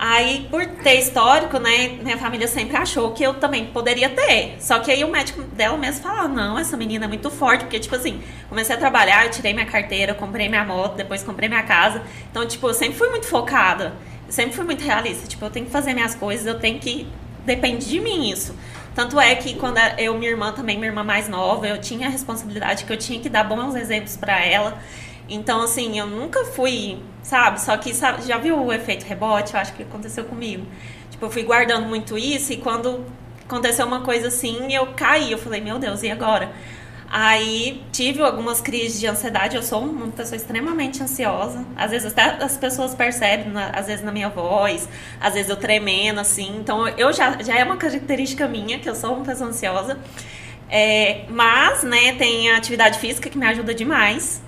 Aí, por ter histórico, né, minha família sempre achou que eu também poderia ter. Só que aí o médico dela mesmo falou, não, essa menina é muito forte, porque, tipo assim, comecei a trabalhar, eu tirei minha carteira, comprei minha moto, depois comprei minha casa. Então, tipo, eu sempre fui muito focada, sempre fui muito realista. Tipo, eu tenho que fazer minhas coisas, eu tenho que... Depende de mim isso. Tanto é que quando eu, minha irmã também, minha irmã mais nova, eu tinha a responsabilidade que eu tinha que dar bons exemplos pra ela. Então, assim, eu nunca fui, sabe? Só que, sabe, já viu o efeito rebote? Eu acho que aconteceu comigo. Tipo, eu fui guardando muito isso e quando aconteceu uma coisa assim, eu caí. Eu falei, meu Deus, e agora? Aí tive algumas crises de ansiedade. Eu sou uma pessoa extremamente ansiosa. Às vezes até as pessoas percebem, às vezes na minha voz, às vezes eu tremendo, assim. Então eu já, já é uma característica minha, que eu sou uma pessoa ansiosa. É, mas, né, tem a atividade física que me ajuda demais.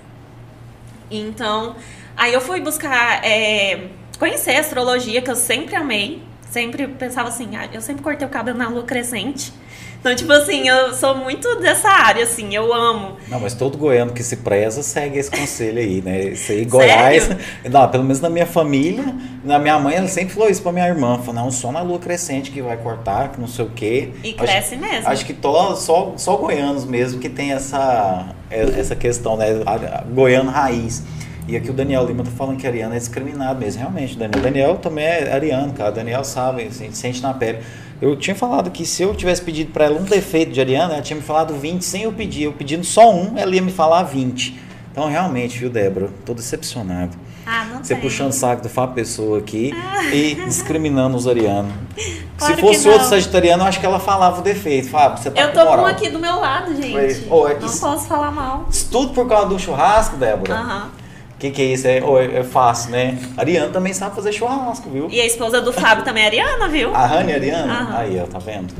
Então, aí eu fui buscar é, conhecer a astrologia, que eu sempre amei. Sempre pensava assim, ah, eu sempre cortei o cabelo na lua crescente. Então, tipo assim, eu sou muito dessa área, assim, eu amo. Não, mas todo goiano que se preza segue esse conselho aí, né? Isso aí, Goiás. Não, pelo menos na minha família, na minha mãe, ela sempre falou isso pra minha irmã. Falou, não, só na lua crescente que vai cortar, que não sei o quê. E Acho- cresce mesmo. Acho que to- só, só goianos mesmo que tem essa, essa questão, né? A- a- Goiano raiz. E aqui o Daniel Lima tá falando que ariano é discriminado mesmo, realmente. Daniel, Daniel também é ariano, cara. Daniel sabe, assim, sente na pele. Eu tinha falado que se eu tivesse pedido pra ela um defeito de ariano, ela tinha me falado 20 sem eu pedir. Eu pedindo só um, ela ia me falar 20. Então, realmente, viu, Débora? Tô decepcionado. Ah, não Você tem. puxando o saco do Fábio Pessoa aqui e discriminando os arianos. Claro Se fosse outro sagitariano, eu acho que ela falava o defeito. Fábio, você tá Eu tô com um aqui do meu lado, gente. Ô, é que não posso falar mal. Isso tudo por causa do churrasco, Débora? Aham. Que, que é isso? É, oh, é, é fácil, né? Ariana também sabe fazer churrasco, viu? E a esposa do Fábio também é Ariana, viu? A Rani é Ariana? Aham. Aí, ó, tá vendo?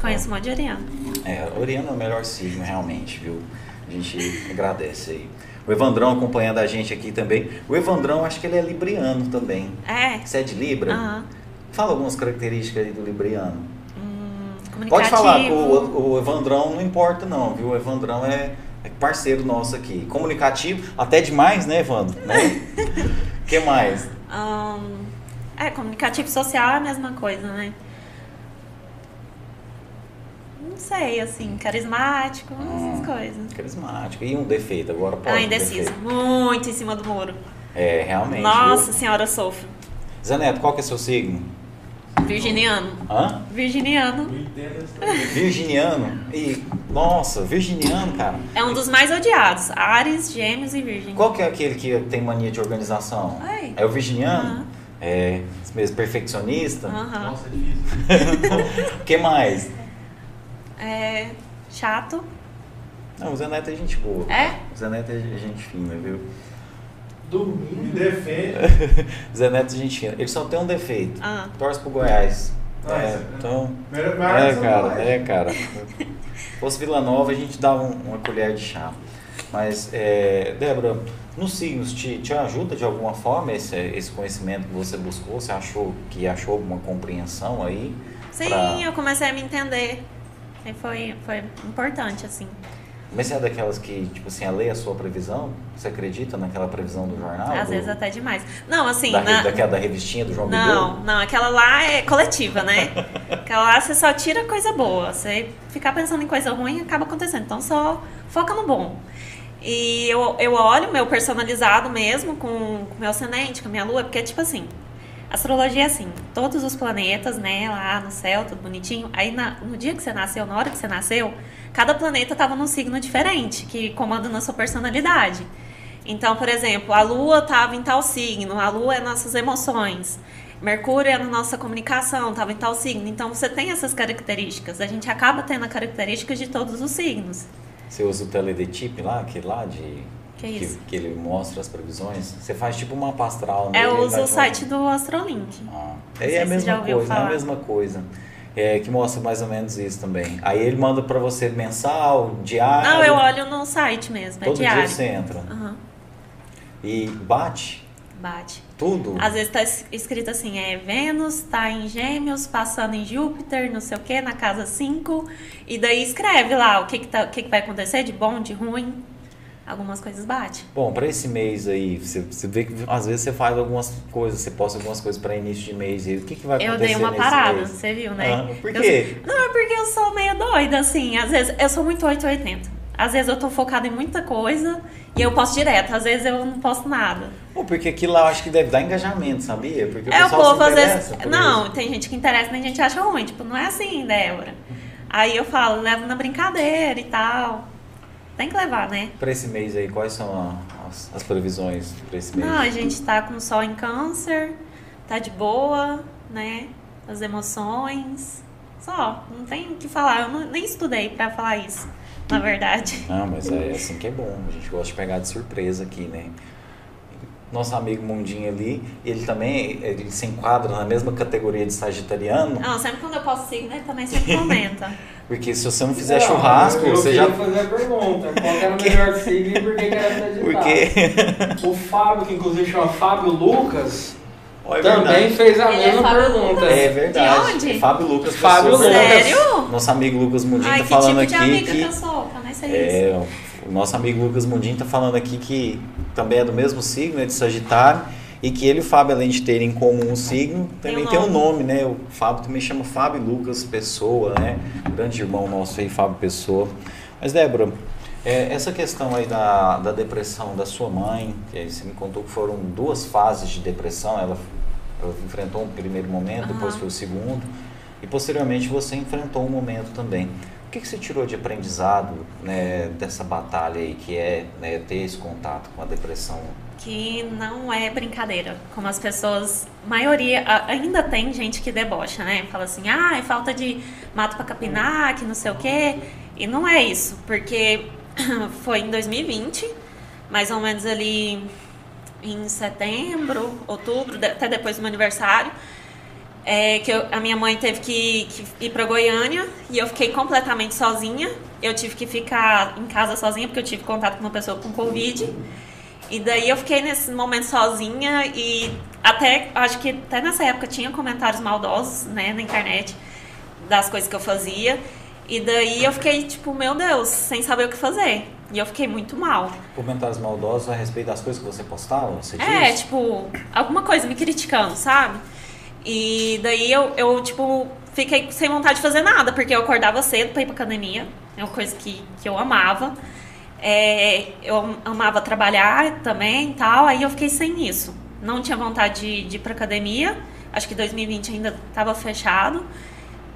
Conheço um monte de Ariana. É, a Oriana é o melhor signo, realmente, viu? A gente agradece aí. O Evandrão acompanhando a gente aqui também. O Evandrão, acho que ele é libriano também. É. Você é de Libra? Aham. Fala algumas características aí do libriano. Hum, Pode comunicativo. falar, que o, o Evandrão não importa não, viu? O Evandrão é parceiro nosso aqui. Comunicativo, até demais, né, Evandro? Né? O que mais? Hum, é, comunicativo social é a mesma coisa, né? Não sei, assim, carismático, essas coisas. Carismático. E um defeito, agora pode. Ah, um indeciso. defeito. Muito em cima do muro. É, realmente. Nossa viu? senhora, eu sofro. Zé Neto, qual que é seu signo? Virginiano. Hã? Virginiano. Virginiano? E, nossa, virginiano, cara. É um dos mais odiados. Ares, Gêmeos e Virgem. Qual que é aquele que tem mania de organização? Ai. É o virginiano? É, esse mesmo perfeccionista? Nossa, é difícil. O que mais? É chato. Não, o Zé Neto é gente boa. É? O Zé Neto é gente fina, viu? Domingo. Me defende. Zé Neto é gente fina. Ele só tem um defeito. Ah. Torce pro Goiás. Ah, é, é- então... Melhor- É, são cara, é, cara. Se fosse Vila Nova, a gente dava um- uma colher de chá. Mas, é, Débora, nos signos, te, te ajuda de alguma forma esse, esse conhecimento que você buscou? Você achou que achou alguma compreensão aí? Sim, pra- eu comecei a me entender. E foi, foi importante, assim. Mas você é daquelas que, tipo assim, a lei é a sua previsão? Você acredita naquela previsão do jornal? Às do- vezes até demais. Não, assim, da, na- daquela da revistinha do João Não, Bidu? não, aquela lá é coletiva, né? Aquela lá você só tira coisa boa. Você ficar pensando em coisa ruim acaba acontecendo. Então só foca no bom. E eu, eu olho meu personalizado mesmo com o meu ascendente, com a minha lua, porque tipo assim, astrologia é assim, todos os planetas, né, lá no céu, tudo bonitinho. Aí na- no dia que você nasceu, na hora que você nasceu, cada planeta tava num signo diferente, que comanda na sua personalidade. Então, por exemplo, a Lua estava em tal signo, a Lua é nossas emoções. Mercúrio é na nossa comunicação, estava em tal signo. Então, você tem essas características. A gente acaba tendo a característica de todos os signos. Você usa o teledetip lá, aquele lá de... Que é isso? Que, ele mostra as previsões? Você faz tipo uma mapa astral. É, eu uso o site do Astrolink. Ah, é a mesma coisa, é a mesma coisa. É, que mostra mais ou menos isso também. Aí ele manda pra você mensal, diário. Não, eu olho no site mesmo, é Todo dia diário. você entra. Aham, E bate bate. tudo. Às vezes tá es- escrito assim, é Vênus tá em Gêmeos, passando em Júpiter, não sei o que, na casa 5. E daí escreve lá o que que, tá, o que que vai acontecer de bom, de ruim. Algumas coisas bate. Bom, pra esse mês aí, você, você vê que às vezes você faz algumas coisas, você posta algumas coisas pra início de mês. E o que, que vai Eu acontecer dei uma parada, mês? você viu, né? Ah, por Eu- quê? não, é porque eu sou meio doida, assim. Às vezes, eu sou muito 880. Às vezes eu tô focada em muita coisa e eu posto direto. Às vezes eu não posto nada. Pô, porque aquilo lá eu acho que deve dar engajamento, sabia? Porque é, o pessoal povo se às vezes. Não, isso. tem gente que interessa, tem gente que acha ruim. Tipo, não é assim, Débora. Aí eu falo, levo na brincadeira e tal. Tem que levar, né? Pra esse mês aí, quais são as, as previsões pra esse mês? Não, a gente tá com sol em câncer, tá de boa, né? As emoções. Só, não tem o que falar. Eu não- nem estudei pra falar isso, na verdade. Não, mas é assim que é bom. A gente gosta de pegar de surpresa aqui, né? Nosso amigo Mundinho ali, ele também ele se enquadra na mesma categoria de sagitariano, Não, sempre quando eu posso signo, ele também sempre comenta. porque se você não fizer Não, churrasco, eu, eu você já. fazer a pergunta. Qual que era o melhor signo e por que era acreditado? Porque. O Fábio, que inclusive chama Fábio Lucas, é também verdade. fez a Ele é mesma Fábio pergunta. Lucas? É verdade. De onde? Fábio Lucas Fábio. Lucas. Sério? Nosso amigo Lucas Mundinho Ai, tá falando tipo de aqui amiga que. que eu sou? Que eu nem sei isso. O nosso amigo Lucas Mundinho tá falando aqui que também é do mesmo signo, é de Sagitário, e que ele e o Fábio, além de terem em comum um signo, Tem também um tem um nome. nome, né? O Fábio também chama Fábio Lucas Pessoa, né? Grande irmão nosso aí, Fábio Pessoa. Mas, Débora, é, essa questão aí da, da depressão da sua mãe, que você me contou que foram duas fases de depressão, ela, ela enfrentou um primeiro momento, depois Aham. foi o segundo, e posteriormente você enfrentou um momento também. O que, que você tirou de aprendizado né, dessa batalha aí, que é né, ter esse contato com a depressão? que não é brincadeira. Como as pessoas, maioria, ainda tem gente que debocha, né? Fala assim, ah, é falta de mato pra capinar, que não sei o quê. E não é isso, porque foi em 2020, mais ou menos ali em setembro, outubro, até depois do meu aniversário. É, que eu, a minha mãe teve que, que ir para Goiânia e eu fiquei completamente sozinha. Eu tive que ficar em casa sozinha porque eu tive contato com uma pessoa com Covid. E daí eu fiquei nesse momento sozinha e até, acho que até nessa época tinha comentários maldosos, né, na internet das coisas que eu fazia. E daí eu fiquei tipo, meu Deus, sem saber o que fazer. E eu fiquei muito mal. Comentários maldosos a respeito das coisas que você postava? Você é, tipo, alguma coisa me criticando, sabe? E daí eu, eu, tipo, fiquei sem vontade de fazer nada, porque eu acordava cedo pra ir pra academia. É uma coisa que, que eu amava. É, eu amava trabalhar também e tal, aí eu fiquei sem isso. Não tinha vontade de, de ir pra academia. Acho que 2020 ainda estava fechado.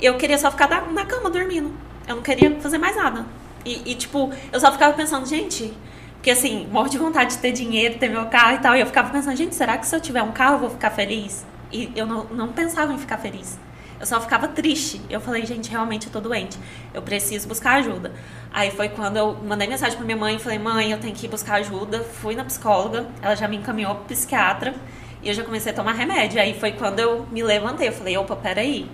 Eu queria só ficar na cama dormindo. Eu não queria fazer mais nada. E, e, tipo, eu só ficava pensando, gente, porque assim, morro de vontade de ter dinheiro, ter meu carro e tal. E eu ficava pensando, gente, será que se eu tiver um carro eu vou ficar feliz? E eu não, não pensava em ficar feliz. Eu só ficava triste. Eu falei, gente, realmente eu tô doente. Eu preciso buscar ajuda. Aí foi quando eu mandei mensagem pra minha mãe falei, mãe, eu tenho que ir buscar ajuda. Fui na psicóloga, ela já me encaminhou pro psiquiatra e eu já comecei a tomar remédio. Aí foi quando eu me levantei. Eu falei, opa, peraí.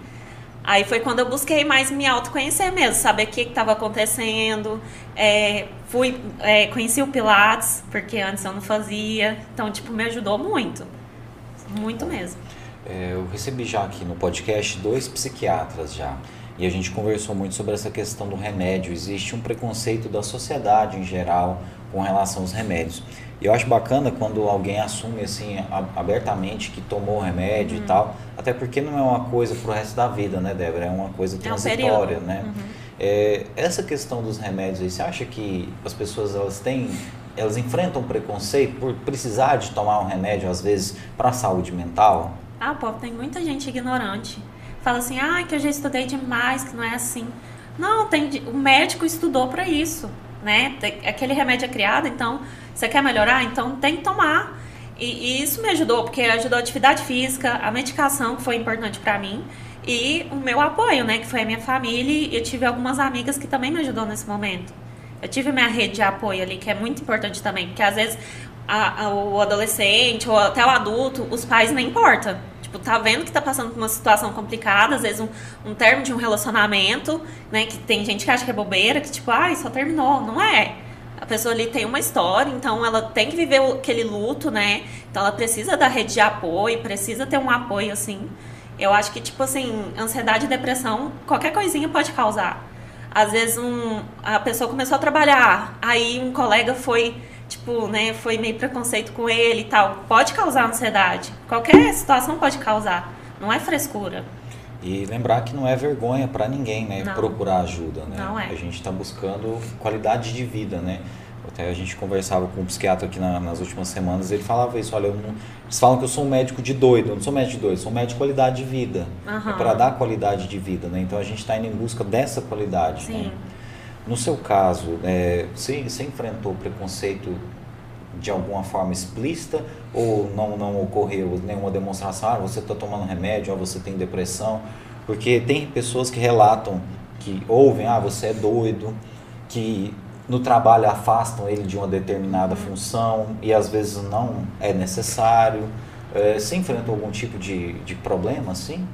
Aí foi quando eu busquei mais me autoconhecer mesmo, saber o que estava acontecendo. É, fui, é, conheci o Pilates, porque antes eu não fazia. Então, tipo, me ajudou muito. Muito mesmo. É, eu recebi já aqui no podcast dois psiquiatras já. E a gente conversou muito sobre essa questão do remédio. Existe um preconceito da sociedade em geral com relação aos remédios. E eu acho bacana quando alguém assume assim abertamente que tomou remédio uhum. e tal, até porque não é uma coisa pro resto da vida, né, Débora? É uma coisa transitória, é um né? Uhum. É, essa questão dos remédios aí, você acha que as pessoas elas têm elas enfrentam preconceito por precisar de tomar um remédio às vezes para a saúde mental? Ah, pô, tem muita gente ignorante. Fala assim, ah, que eu já estudei demais, que não é assim. Não, tem, o médico estudou para isso, né? Aquele remédio é criado, então, você quer melhorar? Então tem que tomar. E, e isso me ajudou, porque ajudou a atividade física, a medicação, que foi importante para mim, e o meu apoio, né? Que foi a minha família, e eu tive algumas amigas que também me ajudou nesse momento. Eu tive minha rede de apoio ali, que é muito importante também, porque às vezes a, a, o adolescente ou até o adulto, os pais nem importam. Tipo, tá vendo que tá passando por uma situação complicada, às vezes um, um termo de um relacionamento, né? Que tem gente que acha que é bobeira, que tipo, ai, só terminou. Não é. A pessoa ali tem uma história, então ela tem que viver aquele luto, né? Então ela precisa da rede de apoio, precisa ter um apoio, assim. Eu acho que, tipo assim, ansiedade e depressão, qualquer coisinha pode causar. Às vezes um, a pessoa começou a trabalhar, aí um colega foi tipo, né, foi meio preconceito com ele e tal, pode causar ansiedade. Qualquer situação pode causar. Não é frescura. E lembrar que não é vergonha para ninguém, né, não. procurar ajuda, né? Não é. A gente está buscando qualidade de vida, né? Até a gente conversava com um psiquiatra aqui na, nas últimas semanas, ele falava isso, olha, não, eles falam que eu sou um médico de doido, eu não sou médico de doido, sou médico de qualidade de vida. Uhum. É para dar qualidade de vida, né? Então a gente está indo em busca dessa qualidade, Sim. Né? No seu caso, é, você, você enfrentou preconceito de alguma forma explícita ou não, não ocorreu nenhuma demonstração, ah, você está tomando remédio, ou você tem depressão? Porque tem pessoas que relatam, que ouvem, ah, você é doido, que no trabalho afastam ele de uma determinada função e às vezes não é necessário. É, você enfrentou algum tipo de, de problema assim?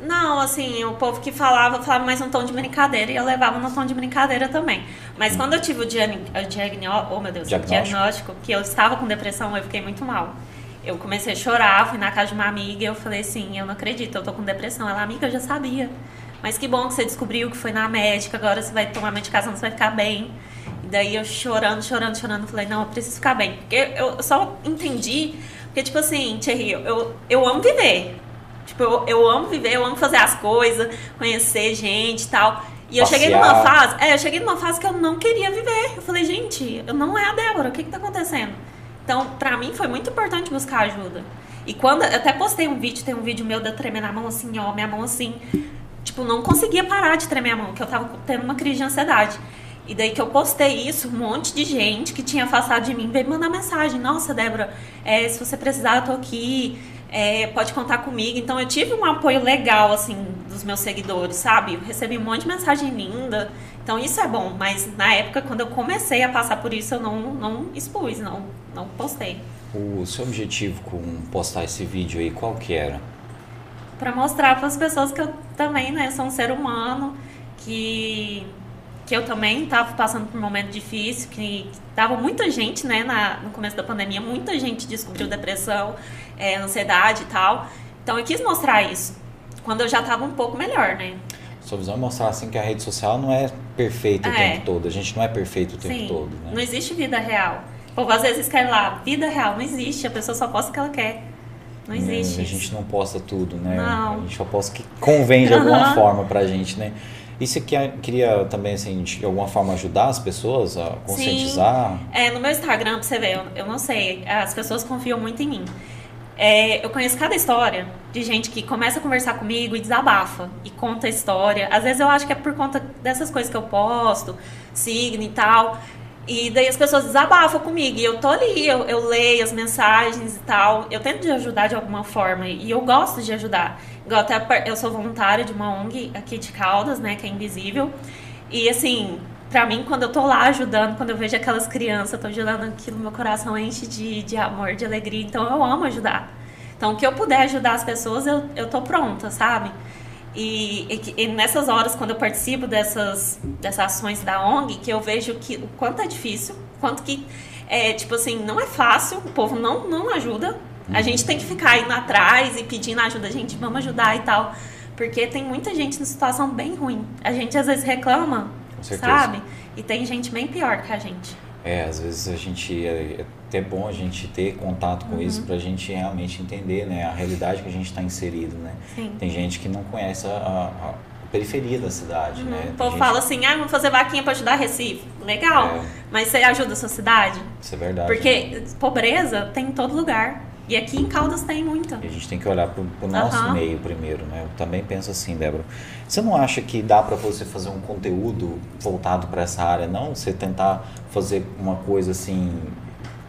Não, assim, o povo que falava, falava mais um tom de brincadeira e eu levava no tom de brincadeira também. Mas hum. quando eu tive o, diagnóstico, oh, meu Deus, diagnóstico. diagnóstico, que eu estava com depressão, eu fiquei muito mal. Eu comecei a chorar, fui na casa de uma amiga e eu falei assim, eu não acredito, eu tô com depressão. Ela, amiga, eu já sabia. Mas que bom que você descobriu que foi na médica, agora você vai tomar medicação, você vai ficar bem. E daí eu chorando, chorando, chorando, falei, não, eu preciso ficar bem. Porque eu só entendi, porque tipo assim, Thierry, eu, eu amo viver. Tipo, eu, eu amo viver, eu amo fazer as coisas, conhecer gente e tal. E eu Passear. cheguei numa fase, é, eu cheguei numa fase que eu não queria viver. Eu falei, gente, eu não é a Débora, o que que tá acontecendo? Então, pra mim foi muito importante buscar ajuda. E quando, eu até postei um vídeo, tem um vídeo meu da tremer na mão assim, ó, minha mão assim, tipo, não conseguia parar de tremer a mão, que eu tava tendo uma crise de ansiedade. E daí que eu postei isso, um monte de gente que tinha afastado de mim veio mandar mensagem. Nossa, Débora, é, se você precisar, eu tô aqui é, pode contar comigo. Então eu tive um apoio legal, assim, dos meus seguidores, sabe? Eu recebi um monte de mensagem linda. Então isso é bom, mas na época, quando eu comecei a passar por isso, eu não, não expus, não, não postei. O seu objetivo com postar esse vídeo aí, qual que era? Para mostrar para as pessoas que eu também, né, sou um ser humano, que que eu também estava passando por um momento difícil, que tava muita gente, né, na, no começo da pandemia, muita gente descobriu depressão, é, ansiedade e tal. Então eu quis mostrar isso, quando eu já estava um pouco melhor, né. Sua visão é mostrar assim que a rede social não é perfeita o É. tempo todo, a gente não é perfeito o tempo Sim, todo, né? não existe vida real. O povo às vezes quer lá, vida real, não existe, a pessoa só posta o que ela quer. Não existe Né, A gente não posta tudo, né? Não. A gente só posta o que convém de alguma Aham. forma pra gente, né? E você quer, queria também, assim, de alguma forma ajudar as pessoas a conscientizar? É, no meu Instagram, pra você ver, eu, eu não sei, as pessoas confiam muito em mim. É, eu conheço cada história de gente que começa a conversar comigo e desabafa e conta a história. Às vezes eu acho que é por conta dessas coisas que eu posto, signo e tal. E daí as pessoas desabafam comigo e eu tô ali, eu, eu leio as mensagens e tal. Eu tento de ajudar de alguma forma e eu gosto de ajudar. Igual até eu sou voluntária de uma ONG aqui de Caldas, né, que é Invisível. E assim, pra mim, quando eu tô lá ajudando, quando eu vejo aquelas crianças, eu tô ajudando aquilo, meu coração enche de, de amor, de alegria. Então eu amo ajudar. Então, o que eu puder ajudar as pessoas, eu, eu tô pronta, sabe? E, e e nessas horas, quando eu participo dessas, dessas ações da ONG, que eu vejo que o quanto é difícil, quanto que, é, tipo assim, não é fácil, o povo não, não ajuda. A gente tem que ficar indo atrás e pedindo ajuda, gente, vamos ajudar e tal. Porque tem muita gente em situação bem ruim. A gente às vezes reclama, sabe? E tem gente bem pior que a gente. É, às vezes a gente é é até bom a gente ter contato com Uhum. isso pra gente realmente entender, né, a realidade que a gente está inserido, né? Sim. Tem gente que não conhece a, a- a periferia da cidade, né? O povo gente- fala assim, ah, vamos fazer vaquinha pra ajudar Recife. Legal. É. Mas você ajuda a sua cidade? Isso é verdade. Porque pobreza tem em todo lugar. E aqui em Caldas tem muita. E a gente tem que olhar pro, pro nosso Aham. meio primeiro, né? Eu também penso assim, Débora. Você não acha que dá para você fazer um conteúdo voltado para essa área, não? Você tentar fazer uma coisa assim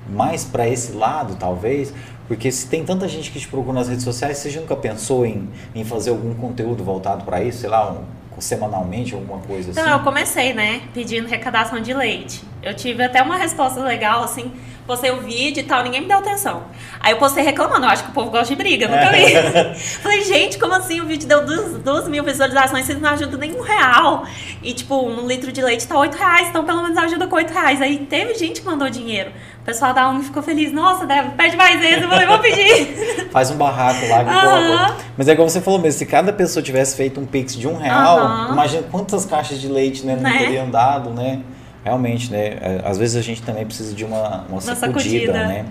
mais para esse lado, talvez? Porque se tem tanta gente que te procura nas redes sociais, você nunca pensou em, em fazer algum conteúdo voltado para isso, sei lá, um, semanalmente, alguma coisa assim? Então, eu comecei, né, pedindo arrecadação de leite. Eu tive até uma resposta legal, assim, postei o vídeo e tal, ninguém me deu atenção. Aí eu postei reclamando, eu acho que o povo gosta de briga, nunca vi. Falei, gente, como assim? O vídeo deu duas, duas mil visualizações, vocês não ajudam nem um real. E, tipo, um litro de leite tá oito reais, então pelo menos ajuda com oito reais. Aí teve gente que mandou dinheiro. O pessoal da ONG ficou feliz, nossa, Débora, pede mais esse, eu falei, vou pedir. Faz um barraco lá que coloca. Mas é igual você falou mesmo, se cada pessoa tivesse feito um pix de um real, imagina quantas caixas de leite né, não Né? teriam dado, né? Realmente, né? é, Às vezes a gente também precisa de uma, uma sacudida, sacudida. né?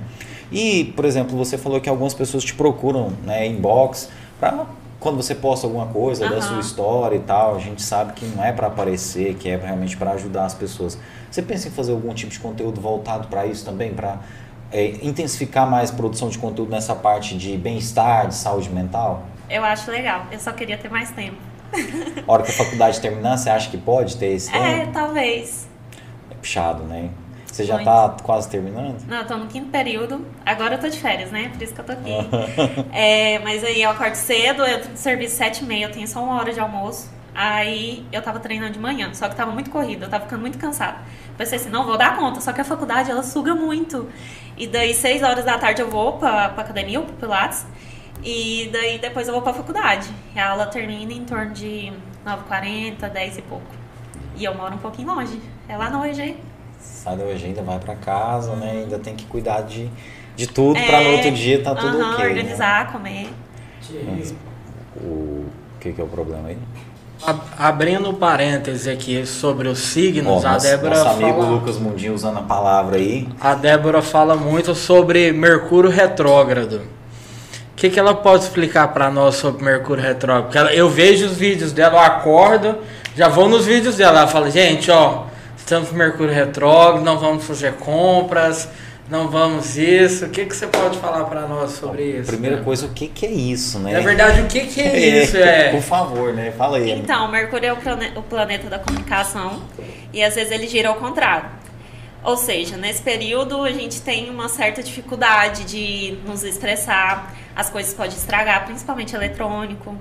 E, por exemplo, você falou que algumas pessoas te procuram, né, inbox, pra quando você posta alguma coisa da Aham. sua história e tal, a gente sabe que não é para aparecer, que é realmente para ajudar as pessoas. Você pensa em fazer algum tipo de conteúdo voltado para isso também, para intensificar mais a produção de conteúdo nessa parte de bem-estar, de saúde mental? Eu acho legal, eu só queria ter mais tempo. A hora que a faculdade terminar, você acha que pode ter esse É, tempo? talvez. Puxado, né? Você já Muito. tá quase terminando? Não, tô no quinto período. Agora eu tô de férias, né? Por isso que eu tô aqui. É, mas aí eu acordo cedo, eu tenho serviço sete e meia, eu tenho só uma hora de almoço. Aí eu tava treinando de manhã, só que tava muito corrida, eu tava ficando muito cansada. Pensei assim, não vou dar conta, só que a faculdade ela suga muito. E daí seis horas da tarde eu vou pra, pra academia, ou pro Pilates. E daí depois eu vou pra faculdade. E a aula termina em torno de 9h40, 10 e pouco. E eu moro um pouquinho longe. É lá no EG. Sai da hoje ainda vai para casa, né? Ainda tem que cuidar de, de tudo para no É, outro dia tá tudo aham, ok. né? organizar, comer. Mas o o que, que é o problema aí? Abrindo parêntese aqui sobre os signos, Ó, a Débora nosso amigo fala, Lucas Mundinho usando a palavra aí. a Débora fala muito sobre Mercúrio retrógrado. O que, que ela pode explicar para nós sobre Mercúrio retrógrado? Porque ela- eu vejo os vídeos dela, eu acordo, já vou nos vídeos dela. Ela fala, gente, ó, estamos com Mercúrio retrógrado, não vamos fazer compras, não vamos isso. O que, que você pode falar para nós sobre isso? Primeira né? coisa, o que, que é isso, né? Na verdade, o que, que é isso? É, Por favor, né? Fala aí. Então, o Mercúrio é o, plane- o planeta da comunicação e às vezes ele gira ao contrário. Ou seja, nesse período a gente tem uma certa dificuldade de nos expressar, as coisas podem estragar, principalmente eletrônico.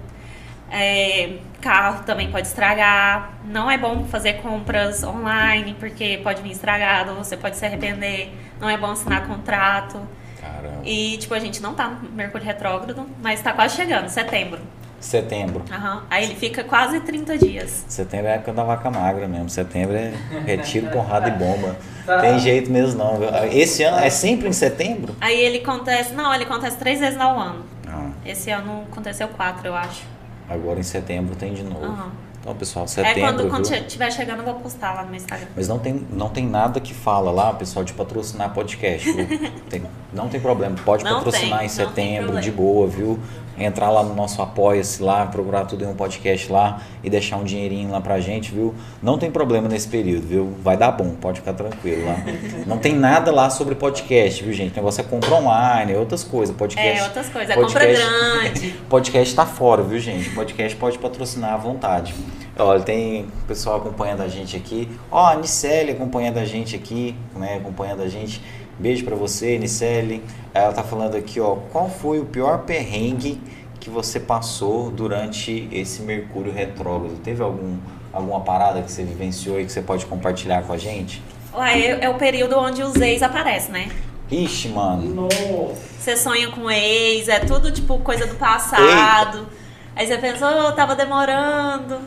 É, carro também pode estragar. Não é bom fazer compras online porque pode vir estragado, você pode se arrepender. Não é bom assinar contrato. Caramba. E, tipo, a gente não tá no Mercúrio retrógrado, mas tá quase chegando, setembro. Setembro. Aham. Aí ele fica quase 30 dias. Setembro é a época da vaca magra mesmo. Setembro é retiro, porrada e bomba. Tem jeito mesmo não. Esse ano é sempre em setembro? Aí ele acontece. Não, ele acontece três vezes ao ano. Ah, Esse ano aconteceu quatro, eu acho. Agora em setembro tem de novo. Aham. Então, pessoal, É setembro. quando, quando viu? estiver chegando, eu vou postar lá no meu Instagram. Mas não tem, não tem nada que fala lá, pessoal, de patrocinar podcast. Tem- não tem problema. Pode Não patrocinar tem, em setembro, de boa, viu? Entrar lá no nosso Apoia-se lá, procurar tudo em um podcast lá e deixar um dinheirinho lá pra gente, viu? Não tem problema nesse período, viu? Vai dar bom, pode ficar tranquilo lá. Não tem nada lá sobre podcast, viu, gente? O negócio é compra online, outras coisas. Podcast, É, outras coisas. É compra grande. Podcast tá fora, viu, gente? Podcast pode patrocinar à vontade. Olha, tem pessoal acompanhando a gente aqui. Ó, a Nicele acompanhando a gente aqui, né? Acompanhando a gente. Beijo pra você, Nicele. Ela tá falando aqui, ó. Qual foi o pior perrengue que você passou durante esse Mercúrio retrógrado? Teve algum, alguma parada que você vivenciou e que você pode compartilhar com a gente? Ué, é, é o período onde os ex aparecem, né? Ixi, mano. Nossa. Você sonha com ex, é tudo tipo coisa do passado. Aí você pensa, oh, tava demorando.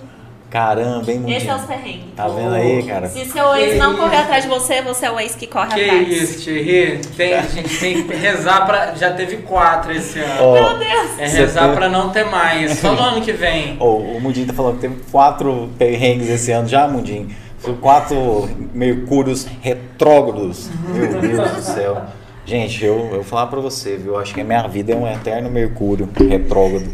Caramba, hein, Esse é os Mundinho? perrengues. Tá vendo aí, cara? Se seu ex Que não isso? correr atrás de você, você é o ex que corre Que atrás. isso, Thierry? Tem, a gente tem que rezar pra. Já teve quatro esse ano. Ó, Meu Deus. É rezar tem- pra não ter mais. Só no ano que vem. Ó, o Mundinho tá falando que teve quatro perrengues esse ano já, Mundinho. Foi quatro mercúrios retrógrados. Meu Deus do céu. Gente, eu, eu vou falar pra você, viu? Acho que a minha vida é um eterno mercúrio retrógrado.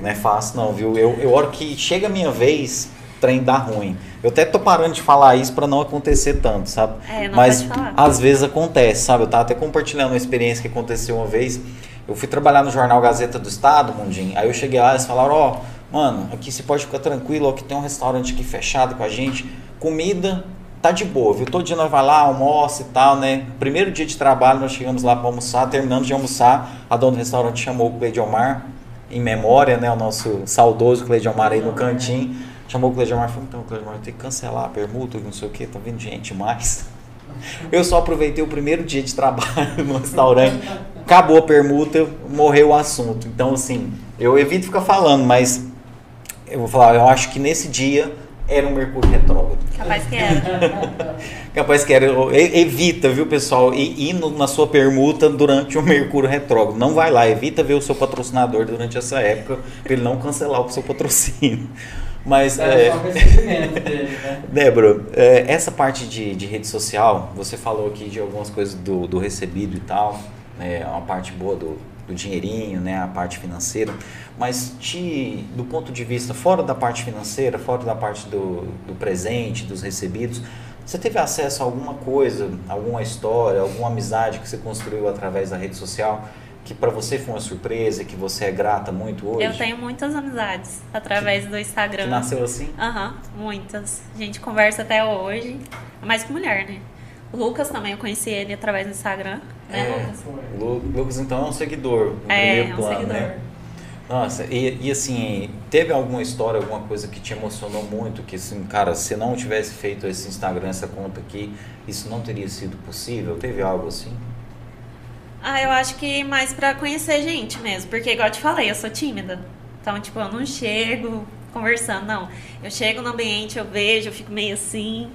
Não é fácil não, viu? Eu, eu hora que chega a minha vez, o trem dá ruim. Eu até tô parando de falar isso pra não acontecer tanto, sabe? É, não Mas às vezes acontece, sabe? Eu tava até compartilhando uma experiência que aconteceu uma vez. Eu fui trabalhar no jornal Gazeta do Estado, Mundinho. Aí eu cheguei lá e eles falaram, ó, mano, aqui você pode ficar tranquilo, ó, que tem um restaurante aqui fechado com a gente. Comida tá de boa, viu? Todo dia nós vai lá, almoça e tal, né? Primeiro dia de trabalho, nós chegamos lá para almoçar, terminando de almoçar, a dona do restaurante chamou o Cleidiomar, em memória, né? O nosso saudoso Cleidiomar aí no cantinho. Chamou o Cleidiomar e falou, então, Cleidiomar, tem que cancelar a permuta, não sei o que, tá vindo gente mais. Eu só aproveitei o primeiro dia de trabalho no restaurante, acabou a permuta, morreu o assunto. Então, assim, eu evito ficar falando, mas eu vou falar, eu acho que nesse dia era um Mercúrio retrógrado. Capaz que era. Capaz que era. Evita, viu, pessoal, ir na sua permuta durante o Mercúrio retrógrado. Não vai lá, evita ver o seu patrocinador durante essa época, para ele não cancelar o seu patrocínio. Mas, É, é, né? Débora, é, essa parte de, de rede social, você falou aqui de algumas coisas do, do recebido e tal, né, uma parte boa do, do dinheirinho, né, a parte financeira, mas te, do ponto de vista fora da parte financeira, fora da parte do, do presente, dos recebidos, você teve acesso a alguma coisa, alguma história, alguma amizade que você construiu através da rede social que para você foi uma surpresa, que você é grata muito hoje? Eu tenho muitas amizades através do Que Instagram. nasceu assim? Aham, muitas. A gente conversa até hoje. Mais com mulher, né? Lucas também, eu conheci ele através do Instagram, né, É. Lucas? Lu- Lucas, então, é um seguidor, no É, primeiro é um plano, seguidor. né? Nossa, e, e assim, teve alguma história, alguma coisa que te emocionou muito, que assim, cara, se não tivesse feito esse Instagram, essa conta aqui, isso não teria sido possível? Teve algo assim? Ah, eu acho que mais pra conhecer gente mesmo. Porque, igual eu te falei, eu sou tímida. Então, tipo, eu não chego conversando, não. Eu chego no ambiente, eu vejo, eu fico meio assim.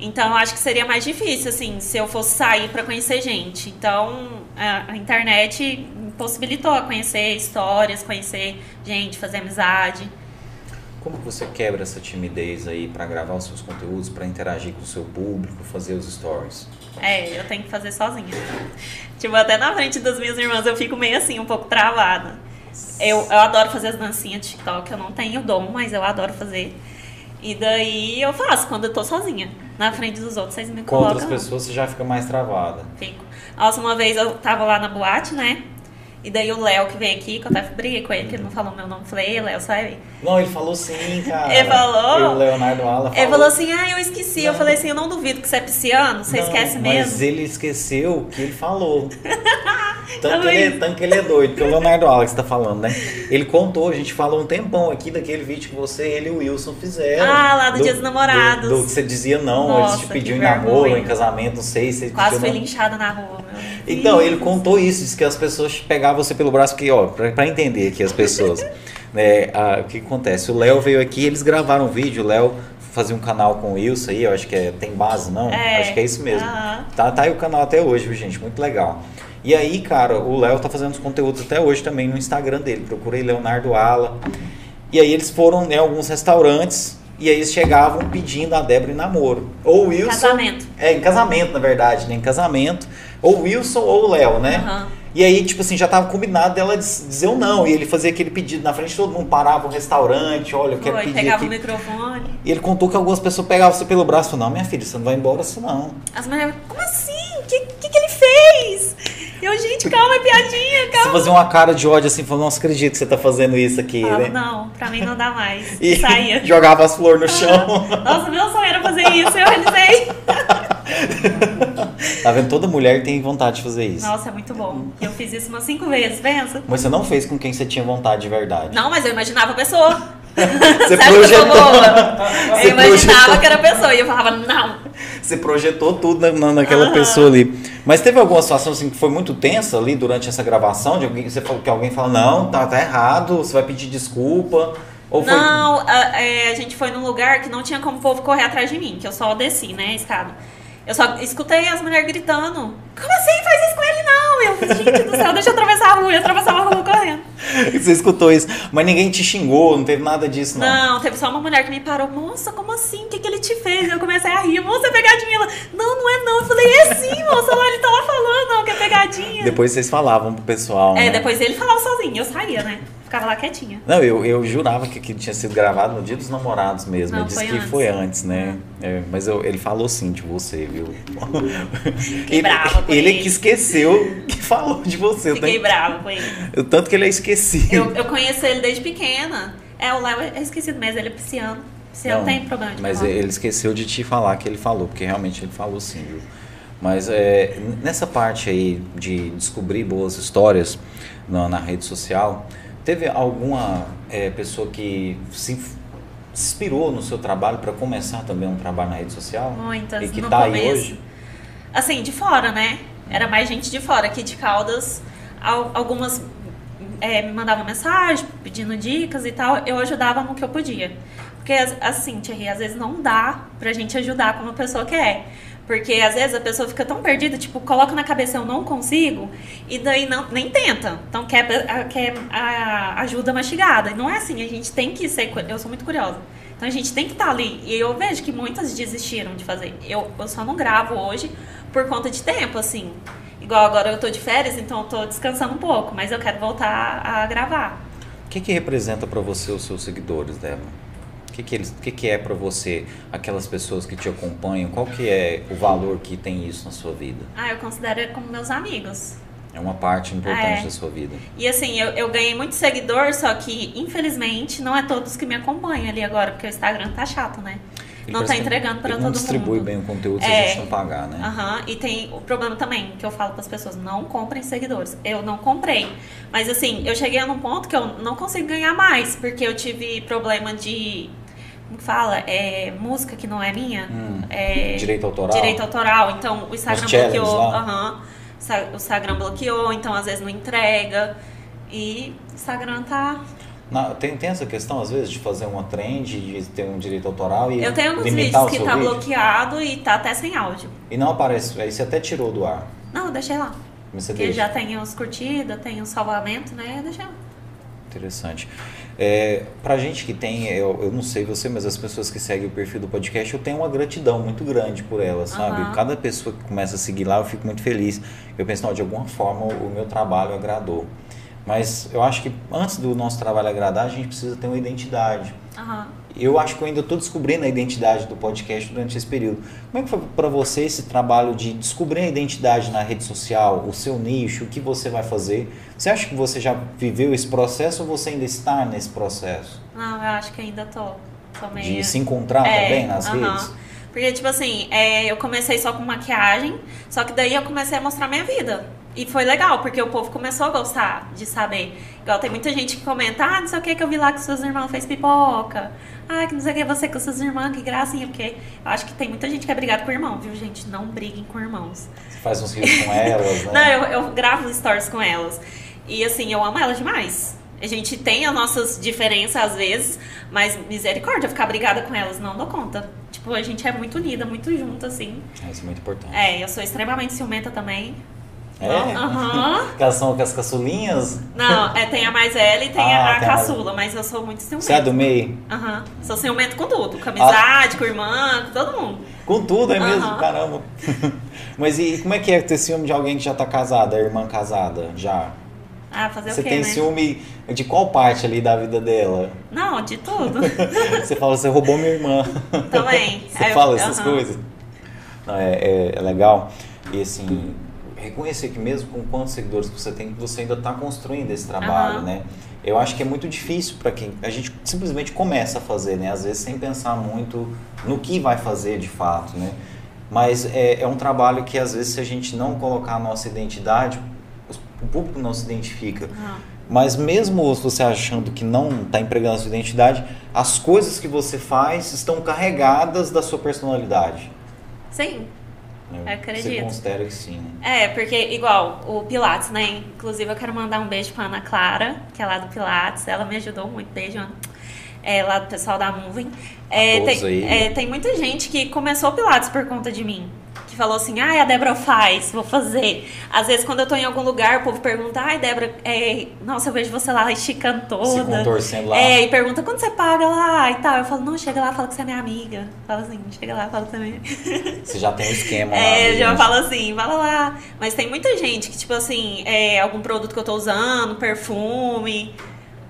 Então, acho que seria mais difícil, assim, se eu fosse sair pra conhecer gente. Então, a, a internet possibilitou a conhecer histórias, conhecer gente, fazer amizade. Como você quebra essa timidez aí para gravar os seus conteúdos, para interagir com o seu público, fazer os stories? É, eu tenho que fazer sozinha. Tipo, até na frente das minhas irmãs eu fico meio assim, um pouco travada. Eu, eu adoro fazer as dancinhas de TikTok, eu não tenho dom, mas eu adoro fazer. E daí eu faço quando eu tô sozinha. Na frente dos outros, vocês me Com colocam. outras pessoas você já fica mais travada. Fico. Nossa, uma vez eu tava lá na boate, né? E daí o Léo que veio aqui, que eu até briguei com ele, que ele não falou meu nome. Falei, "Ei, Léo, sai. Não, ele falou sim, cara. Ele falou? E o Leonardo Ala falou. Ele falou assim, ah, eu esqueci. Eu falei assim, eu não duvido que você é pisciano, você Não, esquece Mas mesmo. ele esqueceu que ele falou. Tanto que, ele, é- tanto que ele é doido, que o Leonardo Alex tá falando, né? Ele contou, a gente falou um tempão aqui daquele vídeo que você, ele e o Wilson fizeram. Ah, lá do Dia dos Namorados. Do, do que você dizia não, Nossa, eles te que pediam em namoro, em casamento, não sei, você Quase fui não. linchada na rua, meu. Então, Deus. ele contou isso, disse que as pessoas você pelo braço, porque, ó, pra, pra entender aqui as pessoas, né, a- o que acontece? O Léo veio aqui, eles gravaram um vídeo, o Léo fazia um canal com o Wilson aí, eu acho que é, tem base, não? É. Acho que é isso mesmo. Aham. Tá, tá aí o canal até hoje, viu, gente? Muito legal. E aí, cara, o Léo tá fazendo os conteúdos até hoje também no Instagram dele. Procurei Leonardo Ala. E aí eles foram em alguns restaurantes e aí eles chegavam pedindo a Débora em namoro. Ou Wilson. Casamento. É, em casamento, na verdade, né? Em casamento. Ou Wilson ou o Léo, né? Aham. E aí, tipo assim, já tava combinado dela diz- dizer o não. E ele fazia aquele pedido na frente, todo mundo parava o restaurante, olha, eu quero Foi, pedir pegava aqui. o microfone. E ele contou que algumas pessoas pegavam você pelo braço e não, minha filha, você não vai embora assim não. As mulheres, como assim? O que, que, que ele fez? Eu, gente, calma, é piadinha, Você calma. fazia uma cara de ódio assim, falando, não acredito que você tá fazendo isso aqui, Falava, né? não, pra mim não dá mais. E Saía. jogava as flores no chão. Nossa, meu sonho era fazer isso, eu realizei. tá vendo? Toda mulher tem vontade de fazer isso. Nossa, é muito bom. Eu fiz isso umas cinco vezes, pensa. Mas você não fez com quem você tinha vontade de verdade. Não, mas eu imaginava a pessoa. Você eu projetou. boba? Você Eu imaginava projetou. que era a pessoa. E eu falava, não. Você projetou tudo na, na- naquela Aham. pessoa ali. Mas teve alguma situação assim que foi muito tensa ali durante essa gravação? De alguém, você falou que alguém fala, não, tá, tá errado, você vai pedir desculpa. Ou foi. Não, a, é, a gente foi num lugar que não tinha como o povo correr atrás de mim, que eu só desci, né, a escada. Eu só escutei as mulheres gritando. Como assim? Faz isso com ele não! Eu, gente do céu, deixa eu atravessar a rua. Eu atravessava a rua correndo. Você escutou isso. Mas ninguém te xingou, não teve nada disso, não. Não, teve só uma mulher que me parou. Moça, como assim? O que, que ele te fez? Eu comecei a rir. Moça, é pegadinha. Ela, não, não é não. Eu falei, é sim, moça. Lá, ele tá lá falando, não, que é pegadinha. Depois vocês falavam pro pessoal. É, né? depois ele falava sozinho. Eu saía, né? Ficava lá quietinha. Não, eu, eu jurava que aquilo tinha sido gravado no dia dos namorados mesmo. Não, ele disse que antes. foi antes, né? É, mas eu- ele falou sim de você, viu? ele, brava com ele ele. que esqueceu que falou de você. Fiquei brava com ele. o tanto que ele é esquecido. Eu, eu conheço ele desde pequena. É, o Léo é esquecido mesmo, ele é pisciano. Pisciano Não, tem problema de Mas falar. ele esqueceu de te falar que ele falou, porque realmente ele falou sim, viu? Mas é, nessa parte aí de descobrir boas histórias na, na rede social, teve alguma é, pessoa que se inspirou no seu trabalho para começar também um trabalho na rede social? Muitas. E que no tá aí hoje? Assim, de fora, né? Era mais gente de fora. Aqui de Caldas, al- algumas é, me mandavam mensagem pedindo dicas e tal. Eu ajudava no que eu podia. Porque, as- assim, Thierry, às vezes não dá pra gente ajudar como a pessoa quer. Porque às vezes a pessoa fica tão perdida, tipo, coloca na cabeça eu não consigo, e daí não, nem tenta. Então quer, quer a ajuda mastigada. E não é assim, a gente tem que ser. Eu sou muito curiosa. Então a gente tem que estar ali. E eu vejo que muitas desistiram de fazer. Eu, eu só não gravo hoje por conta de tempo, assim. Igual agora eu tô de férias, então eu tô descansando um pouco, mas eu quero voltar a gravar. O que, que representa para você os seus seguidores, Débora? O que, que, eles, que, que é para você aquelas pessoas que te acompanham? Qual que é o valor que tem isso na sua vida? Ah, eu considero como meus amigos. É uma parte importante É. da sua vida. E assim, eu, eu ganhei muito seguidor, só que infelizmente não é todos que me acompanham ali agora, porque o Instagram tá chato, né? Ele não tá entregando para todo não distribui mundo. bem o conteúdo se a É. gente não pagar, né? Aham, e tem o problema também, que eu falo para as pessoas, não comprem seguidores. Eu não comprei. Mas assim, eu cheguei a um ponto que eu não consigo ganhar mais, porque eu tive problema de. Fala? É, música que não é minha. Hum, É, direito autoral? Direito autoral. Então o Instagram bloqueou. lá? Sa- o Instagram bloqueou, então às vezes não entrega. E o Instagram tá. Na- tem, tem essa questão, às vezes, de fazer uma trend, de ter um direito autoral e Eu tenho limitar vídeos que tá vídeo? bloqueado e tá até sem áudio. E não aparece, aí você até tirou do ar. Não, eu deixei lá. Mas Porque deixa. já tem os curtidas, tem o salvamento, né? Eu deixei lá. Interessante. É, pra gente que tem, eu, eu não sei você, mas as pessoas que seguem o perfil do podcast, eu tenho uma gratidão muito grande por elas, sabe? Aham. Cada pessoa que começa a seguir lá, eu fico muito feliz. Eu penso, não, de alguma forma o meu trabalho agradou. Mas eu acho que antes do nosso trabalho agradar, a gente precisa ter uma identidade. Aham. Eu acho que eu ainda estou descobrindo a identidade do podcast durante esse período. Como é que foi para você esse trabalho de descobrir a identidade na rede social, o seu nicho, o que você vai fazer? Você acha que você já viveu esse processo ou você ainda está nesse processo? Não, eu acho que ainda tô meio... De se encontrar É, também nas aham. redes? Porque, tipo assim, é, eu comecei só com maquiagem, só que daí eu comecei a mostrar minha vida. E foi legal, porque o povo começou a gostar de saber. Igual tem muita gente que comenta, ah, não sei o que que eu vi lá que suas irmãs fez pipoca. Ah, que não sei o que você com suas irmãs, que gracinha. Porque eu acho que tem muita gente que é brigada com o irmão, viu, gente? Não briguem com irmãos. Você faz uns rios com elas, né? Não, eu, eu gravo stories com elas. E assim, eu amo elas demais. A gente tem as nossas diferenças às vezes, mas misericórdia, ficar brigada com elas, não dou conta. Tipo, a gente é muito unida, muito junto, assim. É, Isso é muito importante. É, eu sou extremamente ciumenta também. É? Aham. Que elas são com as caçulinhas? Não, é, tem a mais velha e tem Ah, a, a tem a caçula, mas eu sou muito ciumenta. Você é do meio? Aham. Sou ciumenta com tudo. Com amizade, com irmã, com todo mundo. Com tudo, é mesmo? Aham. Caramba. Mas e como é que é ter ciúme de alguém que já tá casada, a irmã casada? Já? Ah, fazer Você o quê, tem né? ciúme de qual parte ali da vida dela? Não, de tudo. Você fala, você roubou minha irmã. Também. Você Aí eu- fala essas coisas? Não, é, é- é legal. E assim, reconhecer que mesmo com quantos seguidores você tem, você ainda está construindo esse trabalho, Aham. né? Eu acho que é muito difícil para quem a gente simplesmente começa a fazer, né? Às vezes sem pensar muito no que vai fazer de fato, né? Mas é, é um trabalho que às vezes se a gente não colocar a nossa identidade, o público não se identifica. Aham. Mas mesmo você achando que não está empregando a sua identidade, as coisas que você faz estão carregadas da sua personalidade. Sim. Né? Acredito. Você considera que sim, né? É, porque igual o Pilates, né? Inclusive eu quero mandar um beijo pra Ana Clara, que é lá do Pilates. Ela me ajudou muito. Beijo, Ana. É, lá do pessoal da Moving. É, tem, é, tem muita gente que começou o Pilates por conta de mim. Falou assim, ai, a Débora faz, vou fazer. Às vezes, quando eu tô em algum lugar, o povo pergunta, ai, Débora, é, nossa, eu vejo você lá esticando toda. Se contorcendo lá. É, e pergunta quando você paga lá e tal. Eu falo, não, chega lá, fala que você é minha amiga. Fala assim, chega lá, fala que você é minha amiga. Você já tem um esquema lá. É, já mesmo. fala assim, fala lá. Mas tem muita gente que, tipo assim, é algum produto que eu tô usando, perfume.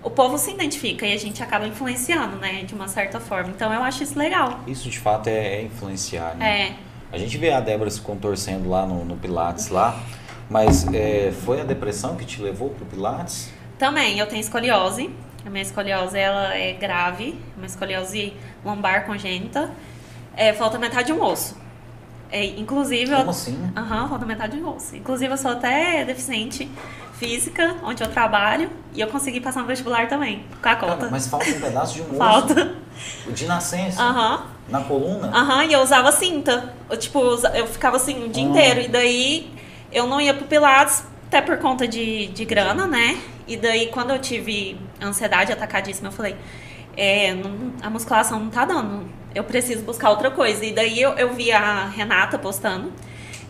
O povo se identifica e a gente acaba influenciando, né? De uma certa forma. Então eu acho isso legal. Isso de fato é, é influenciar, né? É. A gente vê a Débora se contorcendo lá no, no Pilates lá, mas é, foi a depressão que te levou pro Pilates? Também, eu tenho escoliose. A minha escoliose, ela é grave. Uma escoliose lombar congênita. É, falta metade de um osso. É, inclusive, eu... Como assim? Aham, falta metade de osso. Inclusive, eu sou até deficiente física, onde eu trabalho, e eu consegui passar no vestibular também, com a Cara, conta. mas falta um pedaço de um osso. Falta. De nascença? Aham. Na coluna? Aham, e eu usava cinta. Eu, tipo, eu ficava assim o dia Ah. inteiro. E daí eu não ia pro Pilates, até por conta de, de grana, né? E daí quando eu tive ansiedade atacadíssima, eu falei, é, não- a musculação não tá dando. Eu preciso buscar outra coisa. E daí eu, eu vi a Renata postando,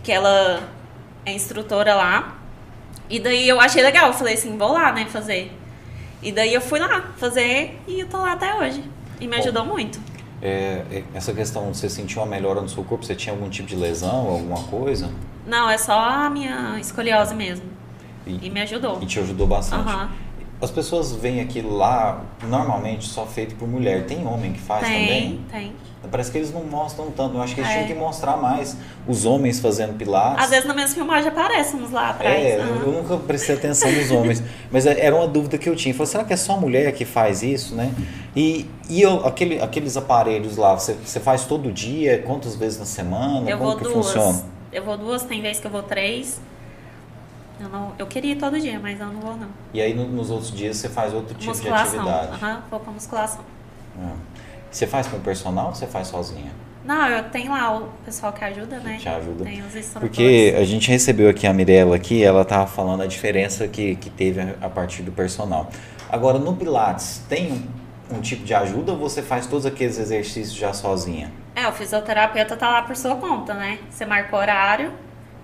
que ela é instrutora lá. E daí eu achei legal, eu falei assim, vou lá, né, fazer. E daí eu fui lá fazer e eu tô lá até hoje. E me Bom. ajudou muito. É, é, essa questão, você sentiu uma melhora no seu corpo? Você tinha algum tipo de lesão, alguma coisa? Não, é só a minha escoliose mesmo. E, E me ajudou. e te ajudou bastante? Aham. As pessoas veem aquilo lá, normalmente só feito por mulher. Tem homem que faz Tem, também? tem. Parece que eles não mostram tanto. Eu acho que eles É. tinham que mostrar mais os homens fazendo pilates. Às vezes nas minhas filmagens aparecem uns lá atrás. É, Aham. eu nunca prestei atenção nos homens. Mas é- era uma dúvida que eu tinha. Falei, será que é só mulher que faz isso, né? E, e eu, aquele, aqueles aparelhos lá, você, você faz todo dia? Quantas vezes na semana? Eu Como vou que duas. funciona? Eu vou duas, tem vezes que eu vou três. Eu, não, eu queria ir todo dia, mas eu não vou não. E aí no- nos outros dias você faz outro tipo musculação. de atividade? Aham, vou pra musculação. É. Você faz com o personal ou você faz sozinha? Não, eu tenho lá o pessoal que ajuda, né? Te ajuda. Tem os instrutores. Porque a gente recebeu aqui a Mirella aqui, ela tava falando a diferença que, que teve a, a partir do personal. Agora, no Pilates, tem um, um tipo de ajuda ou você faz todos aqueles exercícios já sozinha? É, o fisioterapeuta tá lá por sua conta, né? Você marca o horário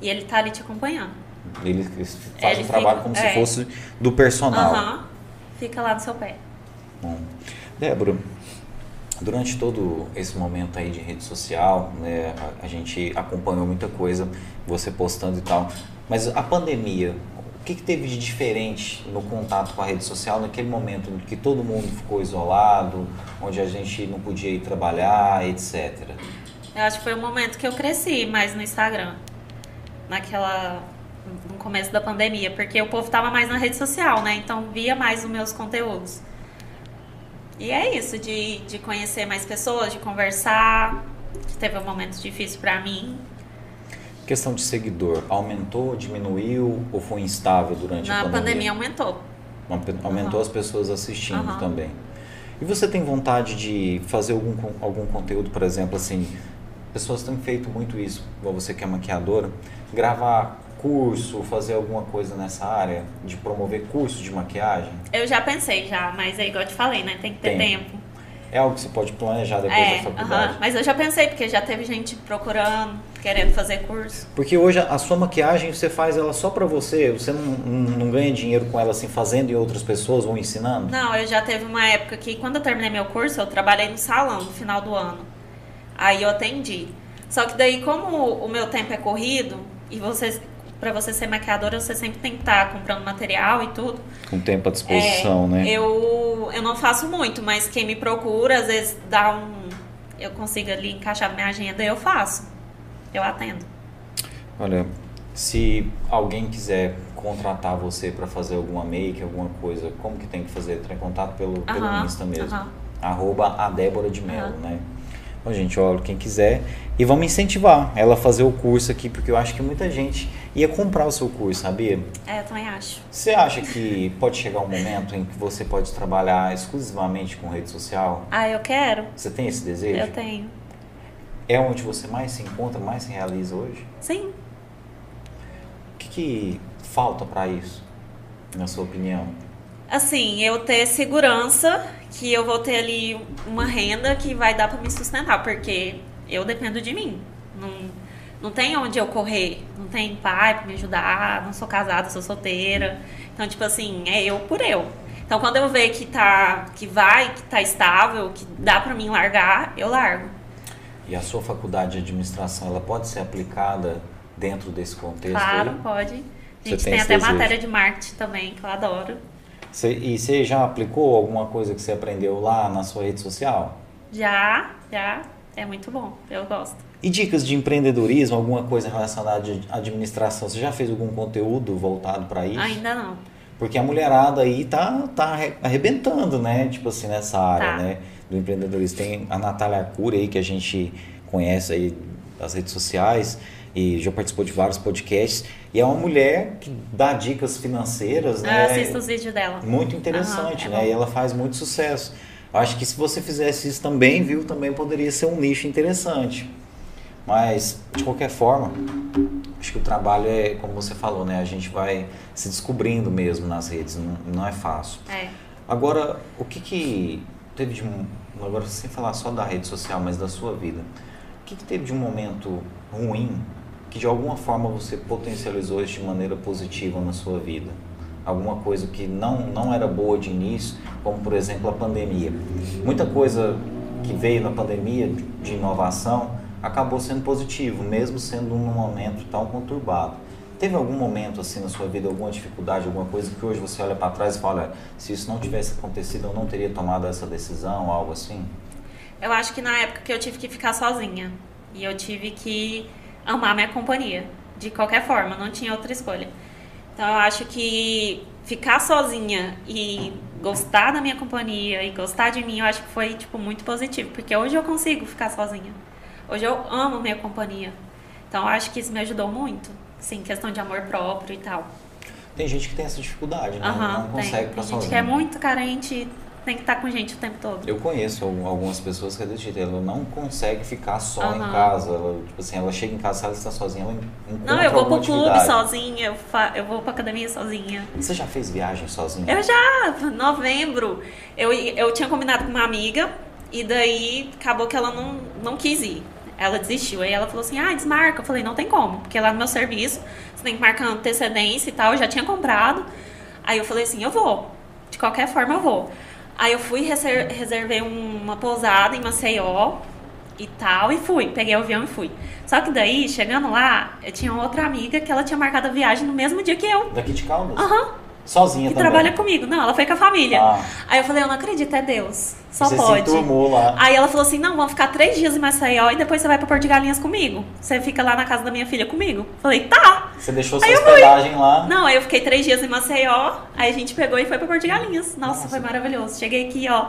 e ele tá ali te acompanhando. Ele faz Ele o trabalho fica- como se é. fosse do personal. Aham. Fica lá no seu pé. Bom. Débora, durante todo esse momento aí de rede social, né, a, a gente acompanhou muita coisa, você postando e tal, mas a pandemia, o que, que teve de diferente no contato com a rede social naquele momento em que todo mundo ficou isolado, onde a gente não podia ir trabalhar, etc. Eu acho que foi o momento que eu cresci mais no Instagram. Naquela. No começo da pandemia. Porque o povo tava mais na rede social, né? Então via mais os meus conteúdos. E é isso, de, de conhecer mais pessoas, de conversar. Que teve um momento difícil pra mim. Questão de seguidor, aumentou, diminuiu ou foi instável durante Na a pandemia, pandemia? aumentou. Aumentou Aham. as pessoas assistindo Aham. também. E você tem vontade de fazer algum, algum conteúdo, por exemplo, assim, pessoas têm feito muito isso, igual você que é maquiadora, gravar curso, fazer alguma coisa nessa área, de promover curso de maquiagem? Eu já pensei já, mas é igual eu te falei, né? Tem que ter Tem. tempo. É algo que você pode planejar depois é, da faculdade. aham. mas eu já pensei, porque já teve gente procurando, querendo fazer curso. Porque hoje a sua maquiagem você faz ela só pra você, você não, não, não ganha dinheiro com ela assim fazendo e outras pessoas vão ensinando? Não, eu já teve uma época que quando eu terminei meu curso, eu trabalhei no salão no final do ano. Aí eu atendi. Só que daí, como o meu tempo é corrido, e você, para você ser maquiadora, você sempre tem que estar comprando material e tudo. Com tempo à disposição, É, né? Eu, eu não faço muito, mas quem me procura, às vezes dá um. Eu consigo ali encaixar minha agenda e eu faço. Eu atendo. Olha, se alguém quiser contratar você pra fazer alguma make, alguma coisa, como que tem que fazer? Entrar em contato pelo, pelo Aham, Insta mesmo. aham. Arroba a Débora de Mello, Aham. né? Bom, gente, olha, quem quiser. E vamos incentivar ela a fazer o curso aqui, porque eu acho que muita gente ia comprar o seu curso, sabia? É, eu também acho. Você acha que pode chegar um momento em que você pode trabalhar exclusivamente com rede social? Ah, eu quero? Você tem esse desejo? Eu tenho. É onde você mais se encontra, mais se realiza hoje? Sim. O que, que falta para isso, na sua opinião? Assim, eu ter segurança que eu vou ter ali uma renda que vai dar pra me sustentar, porque eu dependo de mim. Não, não tem onde eu correr, não tem pai pra me ajudar, não sou casada, sou solteira. Então, tipo assim, é eu por eu. Então, quando eu ver que tá que vai, que tá estável, que dá pra mim largar, eu largo. E a sua faculdade de administração, ela pode ser aplicada dentro desse contexto Claro, aí? pode. A Você gente tem tem esse até matéria de marketing também, que eu adoro. Você- e você já aplicou alguma coisa que você aprendeu lá na sua rede social? Já, já, é muito bom, eu gosto. E dicas de empreendedorismo, alguma coisa relacionada à administração? Você já fez algum conteúdo voltado para isso? Ainda não. Porque a mulherada aí tá, tá arre- arrebentando, né? Tipo assim, nessa área, Tá. né? Do empreendedorismo. Tem a Natália Arcuri aí, que a gente conhece aí das redes sociais e já participou de vários podcasts. E é uma mulher que dá dicas financeiras, Eu né? assisto os vídeos dela. Muito interessante, Aham, é né? bom. E ela faz muito sucesso. Eu acho que se você fizesse isso também, viu, também poderia ser um nicho interessante. Mas, de qualquer forma, acho que o trabalho é, como você falou, né? A gente vai se descobrindo mesmo nas redes, não, não é fácil. É. Agora, o que que teve de um... Agora, sem falar só da rede social, mas da sua vida. O que que teve de um momento ruim que de alguma forma você potencializou isso de maneira positiva na sua vida? Alguma coisa que não, não era boa de início, como por exemplo a pandemia. Muita coisa que veio na pandemia de- inovação acabou sendo positivo, mesmo sendo num momento tão conturbado. Teve algum momento assim na sua vida, alguma dificuldade, alguma coisa que hoje você olha para trás e fala, "Olha, se isso não tivesse acontecido, eu não teria tomado essa decisão, algo assim? Eu acho que na época que eu tive que ficar sozinha. E eu tive que amar minha companhia. De qualquer forma, não tinha outra escolha. Então eu acho que ficar sozinha e gostar da minha companhia e gostar de mim, eu acho que foi tipo muito positivo, porque hoje eu consigo ficar sozinha. Hoje eu amo minha companhia. Então eu acho que isso me ajudou muito. Sim, questão de amor próprio e tal. Tem gente que tem essa dificuldade, né? Aham, não tem. consegue Tem ficar gente sozinho. que é muito carente, tem que estar com gente o tempo todo. Eu conheço al- algumas pessoas que é desse jeito, ela não consegue ficar só em Aham. casa. Ela, tipo assim, ela chega em casa, ela está sozinha, ela encontra Não, eu vou pro clube atividade. sozinha, eu, fa eu vou pra academia sozinha. Você já fez viagem sozinha? Eu já, novembro, eu, eu tinha combinado com uma amiga e daí acabou que ela não, não quis ir. Ela desistiu. Aí ela falou assim: ah, desmarca. Eu falei: não tem como, porque lá no meu serviço você tem que marcar antecedência e tal. Eu já tinha comprado. Aí eu falei assim: eu vou. De qualquer forma, eu vou. Aí eu fui, reser- reservei um- uma pousada em Maceió e tal, e fui. Peguei o avião e fui. Só que daí, chegando lá, eu tinha outra amiga que ela tinha marcado a viagem no mesmo dia que eu. Daqui de Caldas? Aham. Sozinha Que também? trabalha comigo. Não, ela foi com a família. Ah. Aí eu falei, eu não acredito, é Deus. Só Você pode. se lá. Aí ela falou assim: não, vamos ficar três dias em Maceió e depois você vai pra Porto de Galinhas comigo. Você fica lá na casa da minha filha comigo. Falei, tá. Você deixou sua Aí fui. hospedagem lá. Não, aí eu fiquei três dias em Maceió, aí a gente pegou e foi pra Porto de Galinhas. Nossa, Nossa. foi maravilhoso. Cheguei aqui, ó,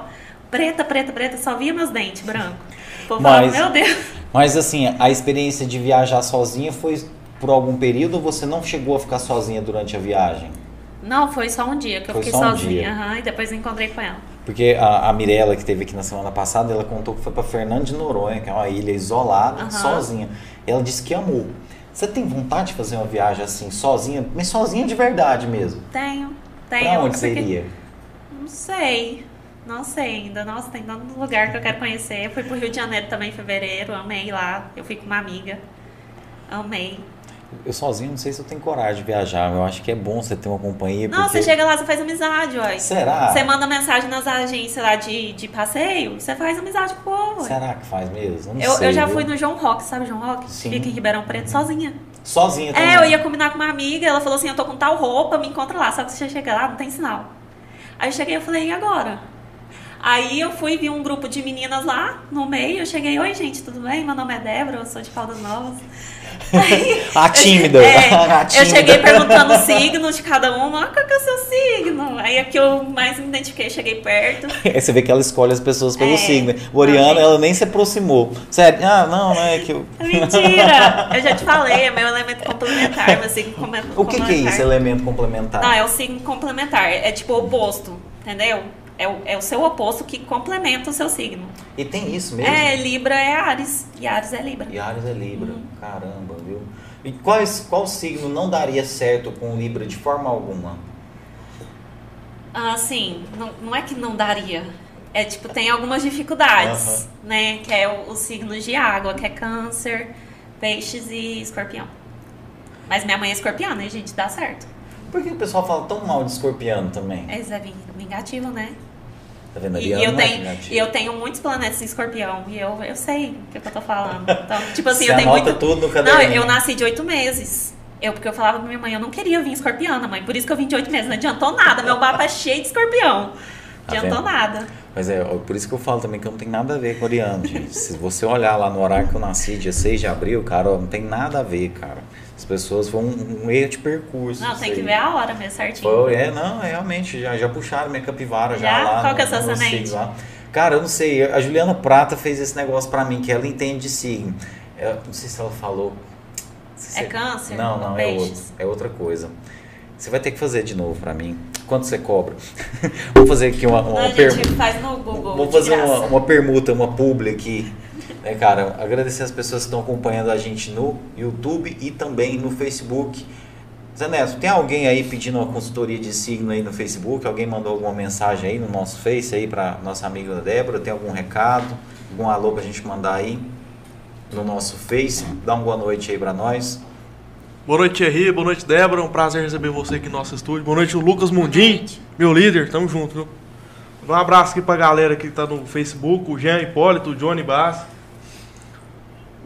preta, preta, preta, só via meus dentes brancos. Pô, Mas- meu Deus. Mas assim, a experiência de viajar sozinha foi por algum período ou você não chegou a ficar sozinha durante a viagem? Não, foi só um dia que eu Foi fiquei só um sozinha. dia. aham, e depois eu encontrei com ela. Porque a, a Mirella, que esteve aqui na semana passada, ela contou que foi para Fernando de Noronha, que é uma ilha isolada, Aham. sozinha. Ela disse que amou. Você tem vontade de fazer uma viagem assim, sozinha, mas sozinha de verdade mesmo? Tenho, tenho. Pra onde porque- iria? Não sei. Não sei ainda. Nossa, tem tanto lugar que eu quero conhecer. Eu fui pro Rio de Janeiro também em fevereiro, amei lá. Eu fui com uma amiga. Amei. Eu sozinho não sei se eu tenho coragem de viajar. Eu acho que é bom você ter uma companhia. Não, porque... você chega lá, você faz amizade, ó. Será? Você manda mensagem nas agências lá de, de passeio, você faz amizade com o povo. Será que faz mesmo? Não Eu, sei, eu já viu? fui no João Rock, sabe o João Rock? Sim. Fica em Ribeirão Preto sozinha. Sozinha também. É, eu ia combinar com uma amiga, ela falou assim, eu tô com tal roupa, me encontra lá. Só que você chega lá, não tem sinal. Aí eu cheguei e falei, e agora? Aí eu fui, vi um grupo de meninas lá no meio, eu cheguei, oi gente, tudo bem? Meu nome é Débora, eu sou de Caldas Novas. Aí, A tímida. é, A eu tímida. cheguei perguntando o signo de cada uma, ah, qual que é o seu signo? Aí é que eu mais me identifiquei, cheguei perto. Aí você vê que ela escolhe as pessoas pelo É. signo. O Oriana, ela nem se aproximou. Sério, ah, não, não é que eu. Mentira! Eu já te falei, é meu elemento complementar, meu signo come- O que, que é complementar. isso, elemento complementar? Não, é o signo complementar. É tipo o oposto, entendeu? É o, é o seu oposto que complementa o seu signo. E tem isso mesmo? É, Libra é Ares. E Ares é Libra. E Ares é Libra. Uhum. Caramba, viu? E quais, qual signo não daria certo com Libra de forma alguma? Ah, sim, não, não é que não daria. É tipo, tem algumas dificuldades, né? Que é o, os signos de água, que é câncer, peixes e escorpião. Mas minha mãe é escorpiana, né, gente? Dá certo. Por que o pessoal fala tão mal de escorpiano também? É, é ving- vingativo, né? Tá vendo? E, e eu não é tenho, e eu tenho muitos planetas em escorpião. E eu, eu sei o que, que eu tô falando. Então, tipo assim, Você eu tenho muito. tudo no Não, caderninho. eu nasci de oito meses. Eu, porque eu falava pra minha mãe, eu não queria vir escorpiana, mãe. Por isso que eu vim de oito meses. Não adiantou nada. Meu mapa é cheio de escorpião. Tá Adiantou vendo? nada. Mas é por isso que eu falo também que eu não tem nada a ver com Oriana, gente. Se você olhar lá no horário que eu nasci, dia 6 de abril, cara, não tem nada a ver, cara. As pessoas foi um, um erro de percurso. Não, tem que ver a hora mesmo, certinho. Foi, é, não, é, realmente, já, já puxaram minha capivara já, Já? lá. Qual no- que é a sua signo lá. Cara, eu não sei, a Juliana Prata fez esse negócio pra mim, que ela entende de signo. Eu não sei se ela falou. Sei É se câncer Não, não, é, outro, é outra coisa. Você vai ter que fazer de novo pra mim. Quanto você cobra? Vamos fazer aqui uma, uma a per- gente faz no Google. De fazer uma, uma permuta, uma publi aqui. É, cara, agradecer as pessoas que estão acompanhando a gente no YouTube e também no Facebook. Zé Neto, tem alguém aí pedindo uma consultoria de signo aí no Facebook? Alguém mandou alguma mensagem aí no nosso Face aí para nossa amiga Débora? Tem algum recado? Algum alô pra gente mandar aí no nosso Face? Dá uma boa noite aí pra nós. Boa noite, Thierry. Boa noite, Débora. Um prazer receber você aqui no nosso estúdio. Boa noite, o Lucas Mundim, meu líder. Tamo junto, viu? Um abraço aqui pra galera que tá no Facebook, o Jean Hipólito, o Johnny Bass,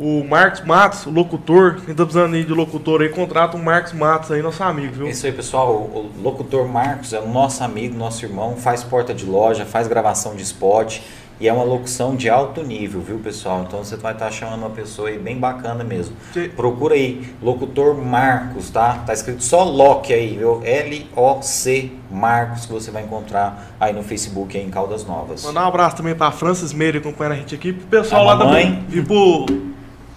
o Marcos Matos, o locutor. Quem tá precisando aí de locutor aí, contrata o Marcos Matos aí, nosso amigo, viu? É isso aí, pessoal. O locutor Marcos é o nosso amigo, nosso irmão, faz porta de loja, faz gravação de spot e é uma locução de alto nível, viu, pessoal? Então você vai estar chamando uma pessoa aí bem bacana mesmo. Procura aí, locutor Marcos, tá? Tá escrito só Lock aí, viu? L-O-C Marcos, que você vai encontrar aí no Facebook aí em Caldas Novas. Mandar um abraço também pra Francis Meire acompanhando a gente aqui, pro pessoal A lá da mamãe. Bu- e pro,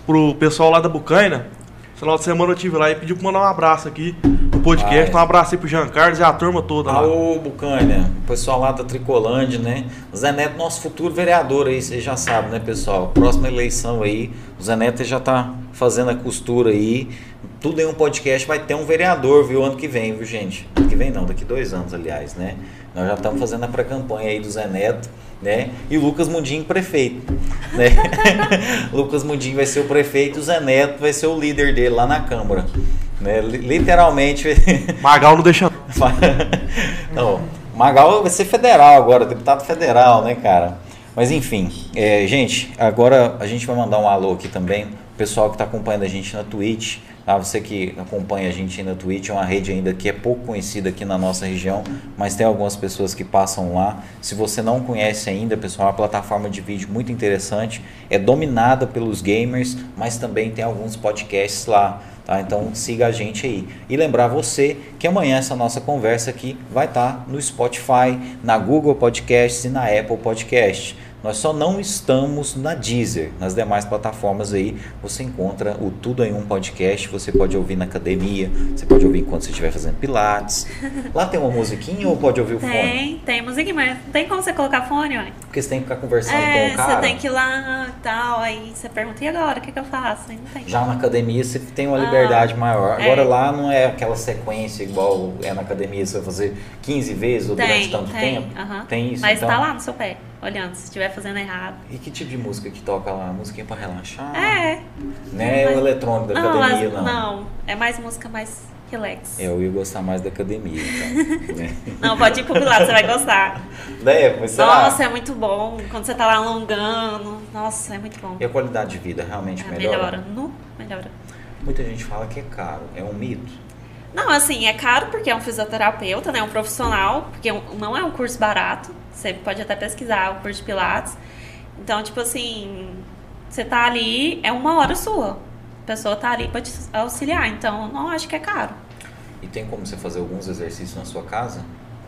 pro pessoal lá da Bucaina. Final de semana eu tive lá e pediu pra mandar um abraço aqui no podcast. Ah, é. Um abraço aí pro Jean Carlos e a turma toda lá. Alô, Bucânia, o pessoal lá da Tricolândia, né? O Zé Neto, nosso futuro vereador aí, vocês já sabem, né, pessoal? Próxima eleição aí, o Zé Neto já tá fazendo a costura aí. Tudo em um podcast vai ter um vereador, viu, ano que vem, viu, gente? Que vem não, daqui dois anos, aliás, né? Nós já estamos fazendo a pré-campanha aí do Zé Neto, né? E o Lucas Mundinho prefeito, né? Lucas Mundinho vai ser o prefeito, o Zé Neto vai ser o líder dele lá na Câmara. Né? Li- Literalmente Magal não deixa. não, Magal vai ser federal agora, deputado federal, né, cara? Mas enfim, é, gente, agora a gente vai mandar um alô aqui também, o pessoal que está acompanhando a gente na Twitch, tá? Você que acompanha a gente na Twitch, é uma rede ainda que é pouco conhecida aqui na nossa região, mas tem algumas pessoas que passam lá. Se você não conhece ainda, pessoal, é uma plataforma de vídeo muito interessante, é dominada pelos gamers, mas também tem alguns podcasts lá. Tá? Então siga a gente aí. E lembrar você que amanhã essa nossa conversa aqui vai estar no Spotify, na Google Podcasts e na Apple Podcast. Nós só não estamos na Deezer. Nas demais plataformas aí você encontra o Tudo em Um podcast. Você pode ouvir na academia, você pode ouvir enquanto você estiver fazendo pilates. Lá tem uma musiquinha ou pode ouvir o fone? Tem, tem musiquinha, mas não tem como você colocar fone, ué. Porque você tem que ficar conversando É, com o cara. você tem que ir lá e tal, aí você pergunta, e agora, o que, que eu faço? Aí não tem. Já na academia você tem uma Ah, liberdade maior. é. Agora lá não é aquela sequência igual é na academia, você vai fazer 15 vezes ou durante Tem, tanto tem. tempo. aham. Tem isso, Mas então. tá lá no seu pé, olhando, se estiver fazendo errado. E que tipo de música que toca lá? Musiquinha pra relaxar? É. Não é Mas- o eletrônico da Não, academia, mas, não. não, é mais música mais relax. Eu ia gostar mais da academia, então. né? Não, pode ir pro lado, você vai gostar. É, mas será? Nossa, é muito bom. Quando você tá lá alongando, nossa, é muito bom. E a qualidade de vida realmente É, melhora? melhora. No, melhora. Muita gente fala que é caro, é um mito. Não, assim, é caro porque é um fisioterapeuta, né? Um profissional, porque um- não é um curso barato. Você pode até pesquisar o curso de Pilates. Então, tipo assim, você tá ali, é uma hora sua. A pessoa tá ali pra te auxiliar. Então, não acho que é caro. E tem como você fazer alguns exercícios na sua casa?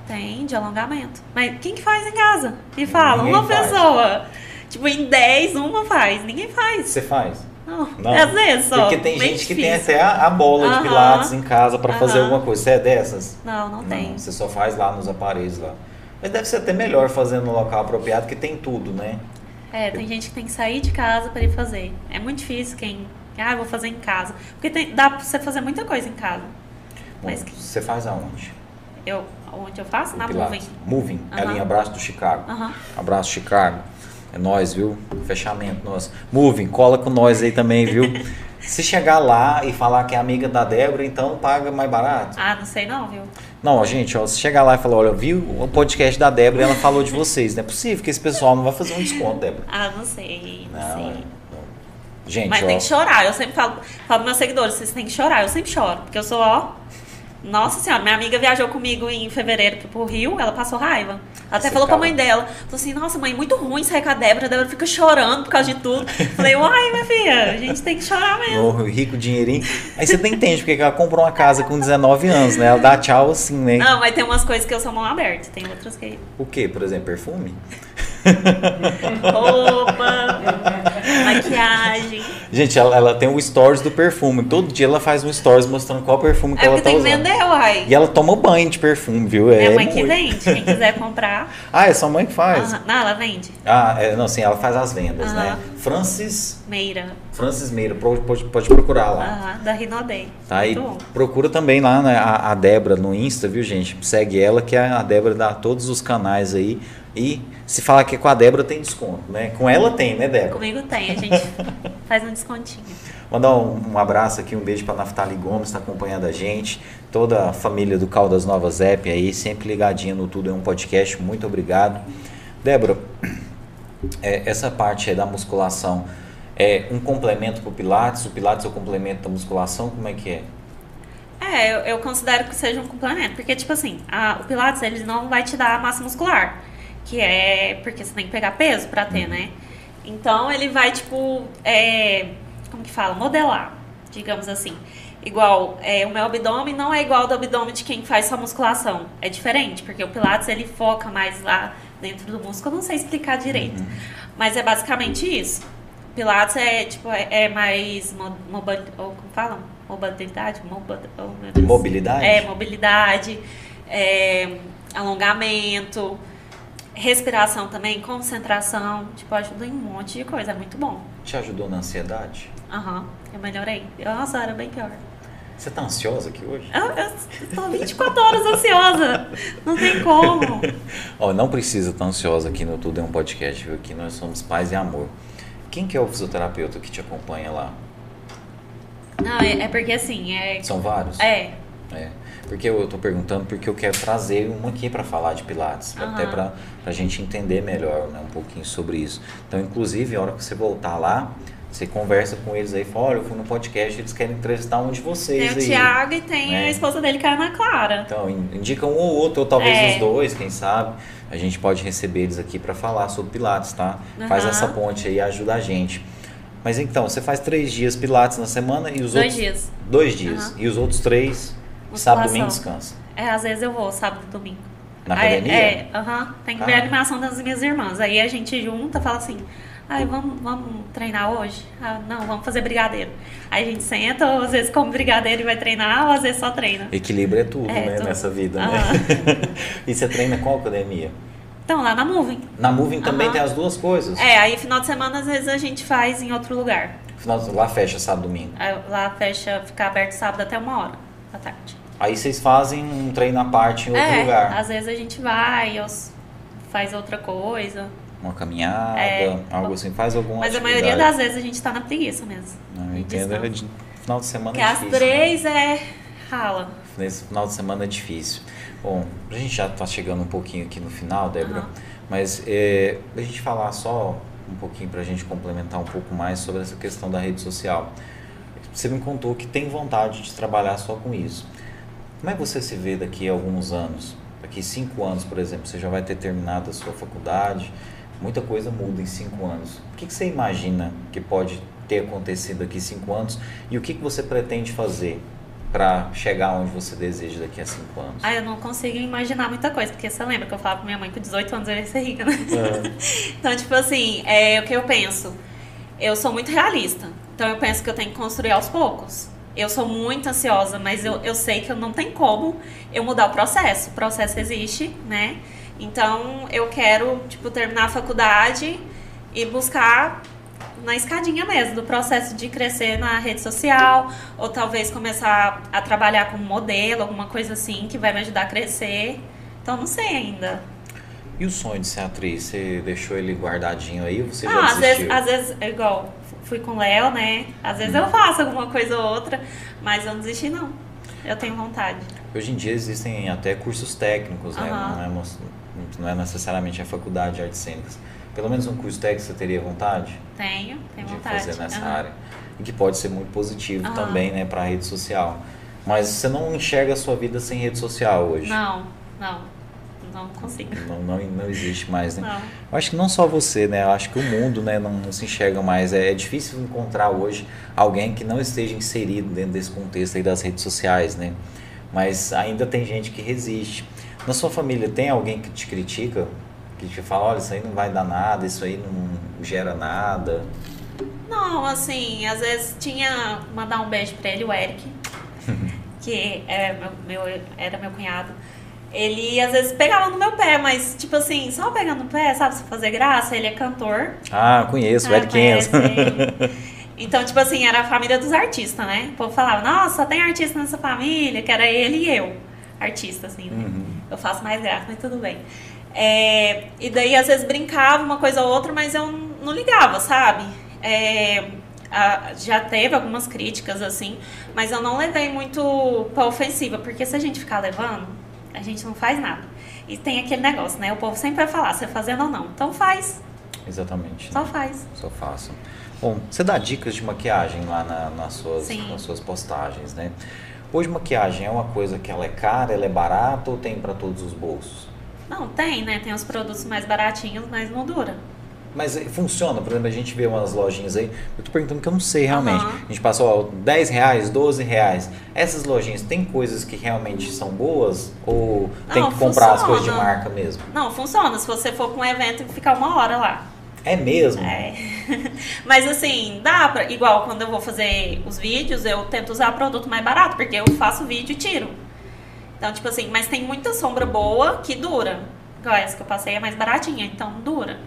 Tem, de alongamento. Mas quem que faz em casa? Me fala, Ninguém uma faz. pessoa. Tipo, em 10, uma faz. Ninguém faz. Você faz? Não, Não. às vezes só. Porque tem gente que tem difícil. até a, a bola de Aham. pilates em casa pra fazer Aham. alguma coisa. Você é dessas? Não, não tem. você só faz lá nos aparelhos lá. Mas deve ser até melhor fazendo no local apropriado, que tem tudo, né? É, tem gente que tem que sair de casa para ir fazer. É muito difícil quem. Ah, vou fazer em casa. Porque tem- dá pra você fazer muita coisa em casa. Bom, Mas que- Você faz aonde? Eu, onde eu faço? O Na Pilates. Moving. Moving. É Aham. ali, abraço do Chicago. Aham. Abraço, Chicago. É nós, viu? Fechamento nosso. Moving, cola com nós aí também, viu? Se chegar lá e falar que é amiga da Débora, então paga mais barato. Ah, não sei não, viu? Não, gente, ó, se chegar lá e falar, olha, viu o podcast da Débora e ela falou de vocês. Não é possível que esse pessoal não vai fazer um desconto, Débora. Ah, não sei, não, Não, sei. é-. Gente, Mas ó, tem que chorar. Eu sempre falo, falo pros meus seguidores, vocês têm que chorar. Eu sempre choro. Porque eu sou, ó. Nossa senhora, minha amiga viajou comigo em fevereiro pro Rio, ela passou raiva. Ela até Você falou pra ficava- mãe dela. Falou assim, nossa, mãe, muito ruim sair com a Débora. A Débora fica chorando por causa de tudo. Falei, uai, minha filha, a gente tem que chorar mesmo. o rico dinheirinho. Aí você não entende porque que ela comprou uma casa com 19 anos, né? Ela dá tchau assim, né? Não, mas tem umas coisas que eu sou mão aberta. Tem outras que. O que, por exemplo, perfume? Roupa, maquiagem. Gente, ela, ela tem o stories do perfume. Todo dia ela faz um stories mostrando qual perfume que É ela tá tem usando. vender, uai. E ela toma banho de perfume, viu? É a mãe que vende. Quem quiser comprar. Ah, é sua mãe que faz? Aham. Não, ela vende. Ah, é, não, sim, ela faz as vendas, Aham. né? Francis, Meira. Francis Meira, pode, pode procurar lá. Aham, da Rinodei. Tá bom. procura também lá né, a, a Débora no Insta, viu, gente? Segue ela, que a Débora dá todos os canais aí. E se falar que é com a Débora, tem desconto, né? Com ela tem, né, Débora? Comigo tem, a gente faz um descontinho. Mandar um, um abraço aqui, um beijo para Naftali Gomes, está acompanhando a gente. Toda a família do Caldas Novas App aí, sempre ligadinha no Tudo é um Podcast. Muito obrigado. Débora, é, essa parte da musculação é um complemento para o Pilates? O Pilates é o complemento da musculação? Como é que é? É, eu, eu considero que seja um complemento, porque, tipo assim, a- o Pilates, ele não vai te dar massa muscular, que é porque você tem que pegar peso pra ter, né? Então, ele vai, tipo, é, como que fala? Modelar, digamos assim. Igual, é, o meu abdômen não é igual ao do abdômen de quem faz só musculação. É diferente, porque o Pilates, ele foca mais lá dentro do músculo. Eu não sei explicar direito, mas é basicamente isso. Pilates é, tipo, é, é mais mo, mobil, ou como falam? Mobilidade? Mobil, oh. Mobilidade? É, mobilidade, é, alongamento, respiração também, concentração, tipo, ajuda em um monte de coisa, é muito bom. Te ajudou na ansiedade? Aham, eu melhorei. Nossa, era bem pior. Você tá ansiosa aqui hoje? Eu, eu tô 24 horas ansiosa, não tem como. Ó, não precisa estar ansiosa aqui no Tudo é um Podcast, viu? Aqui nós somos paz e amor. Quem que é o fisioterapeuta que te acompanha lá? Não, é, é porque assim, é... São vários? É, É, porque eu, tô perguntando porque eu quero trazer um aqui para falar de Pilates, Aham. até para a gente entender melhor né, um pouquinho sobre isso. Então, inclusive, a hora que você voltar lá, você conversa com eles aí, fala, olha, eu fui no podcast, eles querem entrevistar um de vocês tem o aí. Thiago e tem né? a esposa dele, que é a Ana Clara. Então, in- indica um ou outro, ou talvez É. os dois, quem sabe. A gente pode receber eles aqui para falar sobre Pilates, tá? Faz Aham. essa ponte aí e ajuda a gente. Mas então, você faz três dias Pilates na semana e os Dois outros. dias. Dois dias. Aham. E os outros três, sábado, domingo, descansa. É, às vezes eu vou, sábado e domingo. Na Aí, academia? É, aham. tem que ver Ah. a animação das minhas irmãs. Aí a gente junta, fala assim, ai, vamos, vamos treinar hoje? Ah, não, vamos fazer brigadeiro. Aí a gente senta, ou às vezes come brigadeiro e vai treinar, ou às vezes só treina. Equilíbrio é tudo, É, né, tudo. nessa vida, né? E você treina qual academia? Então, lá na Moving. Na Moving também tem as duas coisas. É, aí final de semana, às vezes, a gente faz em outro lugar. Final, lá fecha sábado e domingo. Aí Lá fecha, fica aberto sábado até uma hora da tarde. Aí vocês fazem um treino à parte em outro é, lugar. às vezes a gente vai, faz outra coisa. Uma caminhada, É. algo assim, faz alguma Mas a atividade. maioria das vezes a gente tá na preguiça mesmo. Não, eu entendo, é de- final de semana Porque é às difícil. três é rala. Né? Nesse final de semana é difícil. Bom, a gente já tá chegando um pouquinho aqui no final, Débora, Aham. mas é, a gente falar só um pouquinho pra gente complementar um pouco mais sobre essa questão da rede social. Você me contou que tem vontade de trabalhar só com isso. Como é que você se vê daqui a alguns anos? Daqui cinco anos, por exemplo, você já vai ter terminado a sua faculdade, muita coisa muda em cinco anos. O que, que você imagina que pode ter acontecido daqui cinco anos e o que, que você pretende fazer para chegar onde você deseja daqui a cinco anos? Ah, eu não consigo imaginar muita coisa, porque você lembra que eu falava pra minha mãe que com 18 anos eu ia ser rica, né? Então, tipo assim, é o que eu penso. Eu sou muito realista. Então eu penso que eu tenho que construir aos poucos. Eu sou muito ansiosa, mas eu, eu sei que não tem como eu mudar o processo. O processo existe, né? Então eu quero, tipo, terminar a faculdade e buscar na escadinha mesmo, do processo de crescer na rede social, ou talvez começar a trabalhar como modelo, alguma coisa assim, que vai me ajudar a crescer. Então não sei ainda. E o sonho de ser atriz, você deixou ele guardadinho aí ou você já Ah, às desistiu? vezes, às vezes, é igual, fui com o Léo, né? Às vezes eu faço alguma coisa ou outra, mas eu não desisti não. Eu tenho vontade. Hoje em dia existem até cursos técnicos, né? Aham. Não, é, não é necessariamente a faculdade de artes cênicas. Pelo menos um curso técnico você teria vontade Tenho, tenho de vontade. fazer nessa Aham. área. E que pode ser muito positivo Aham. também, né, para a rede social. Mas você não enxerga a sua vida sem rede social hoje. Não, não. Não consigo. Não, não, não existe mais, né? Não. Eu acho que não só você, né? Eu acho que o mundo, né, não, não se enxerga mais. É, é difícil encontrar hoje alguém que não esteja inserido dentro desse contexto aí das redes sociais, né? Mas ainda tem gente que resiste. Na sua família tem alguém que te critica? Que te fala, olha, isso aí não vai dar nada, isso aí não gera nada. Não, assim, às vezes tinha. Mandar um beijo pra ele, o Eric, que é meu, meu- era meu cunhado. Ele às vezes pegava no meu pé, mas tipo assim, só pegando no pé, sabe? Se fazer graça, ele é cantor. Ah, conheço, o Ah, ele. Então, tipo assim, era a família dos artistas, né? O povo falava, nossa, só tem artista nessa família, que era ele e eu. Artista, assim, né? Uhum. Eu faço mais graça, mas tudo bem. É, e daí, às vezes, brincava uma coisa ou outra, mas eu não ligava, sabe? É, a- já teve algumas críticas, assim, mas eu não levei muito pra ofensiva, porque se a gente ficar levando, a gente não faz nada. E tem aquele negócio, né? O povo sempre vai falar, você fazendo ou não. Então faz, Exatamente. só né? faz. Só faço. Bom, você dá dicas de maquiagem lá na- nas, suas, Sim. nas suas postagens, né? Hoje maquiagem é uma coisa que ela é cara, ela é barata ou tem para todos os bolsos? Não, tem, né? Tem os produtos mais baratinhos, mas não dura. Mas eh, funciona, por exemplo, a gente vê umas lojinhas aí, eu tô perguntando que eu não sei realmente. Aham. A gente passou ó, 10 reais, 12 reais. Essas lojinhas tem coisas que realmente são boas ou tem Não, que comprar as funciona. coisas de marca mesmo? Não, funciona. Se você for pra um evento e ficar uma hora lá. É mesmo? É. Mas assim, dá pra. Igual quando eu vou fazer os vídeos, eu tento usar produto mais barato, porque eu faço vídeo e tiro. Então, tipo assim, mas tem muita sombra boa que dura. Igual essa que eu passei é mais baratinha, então dura.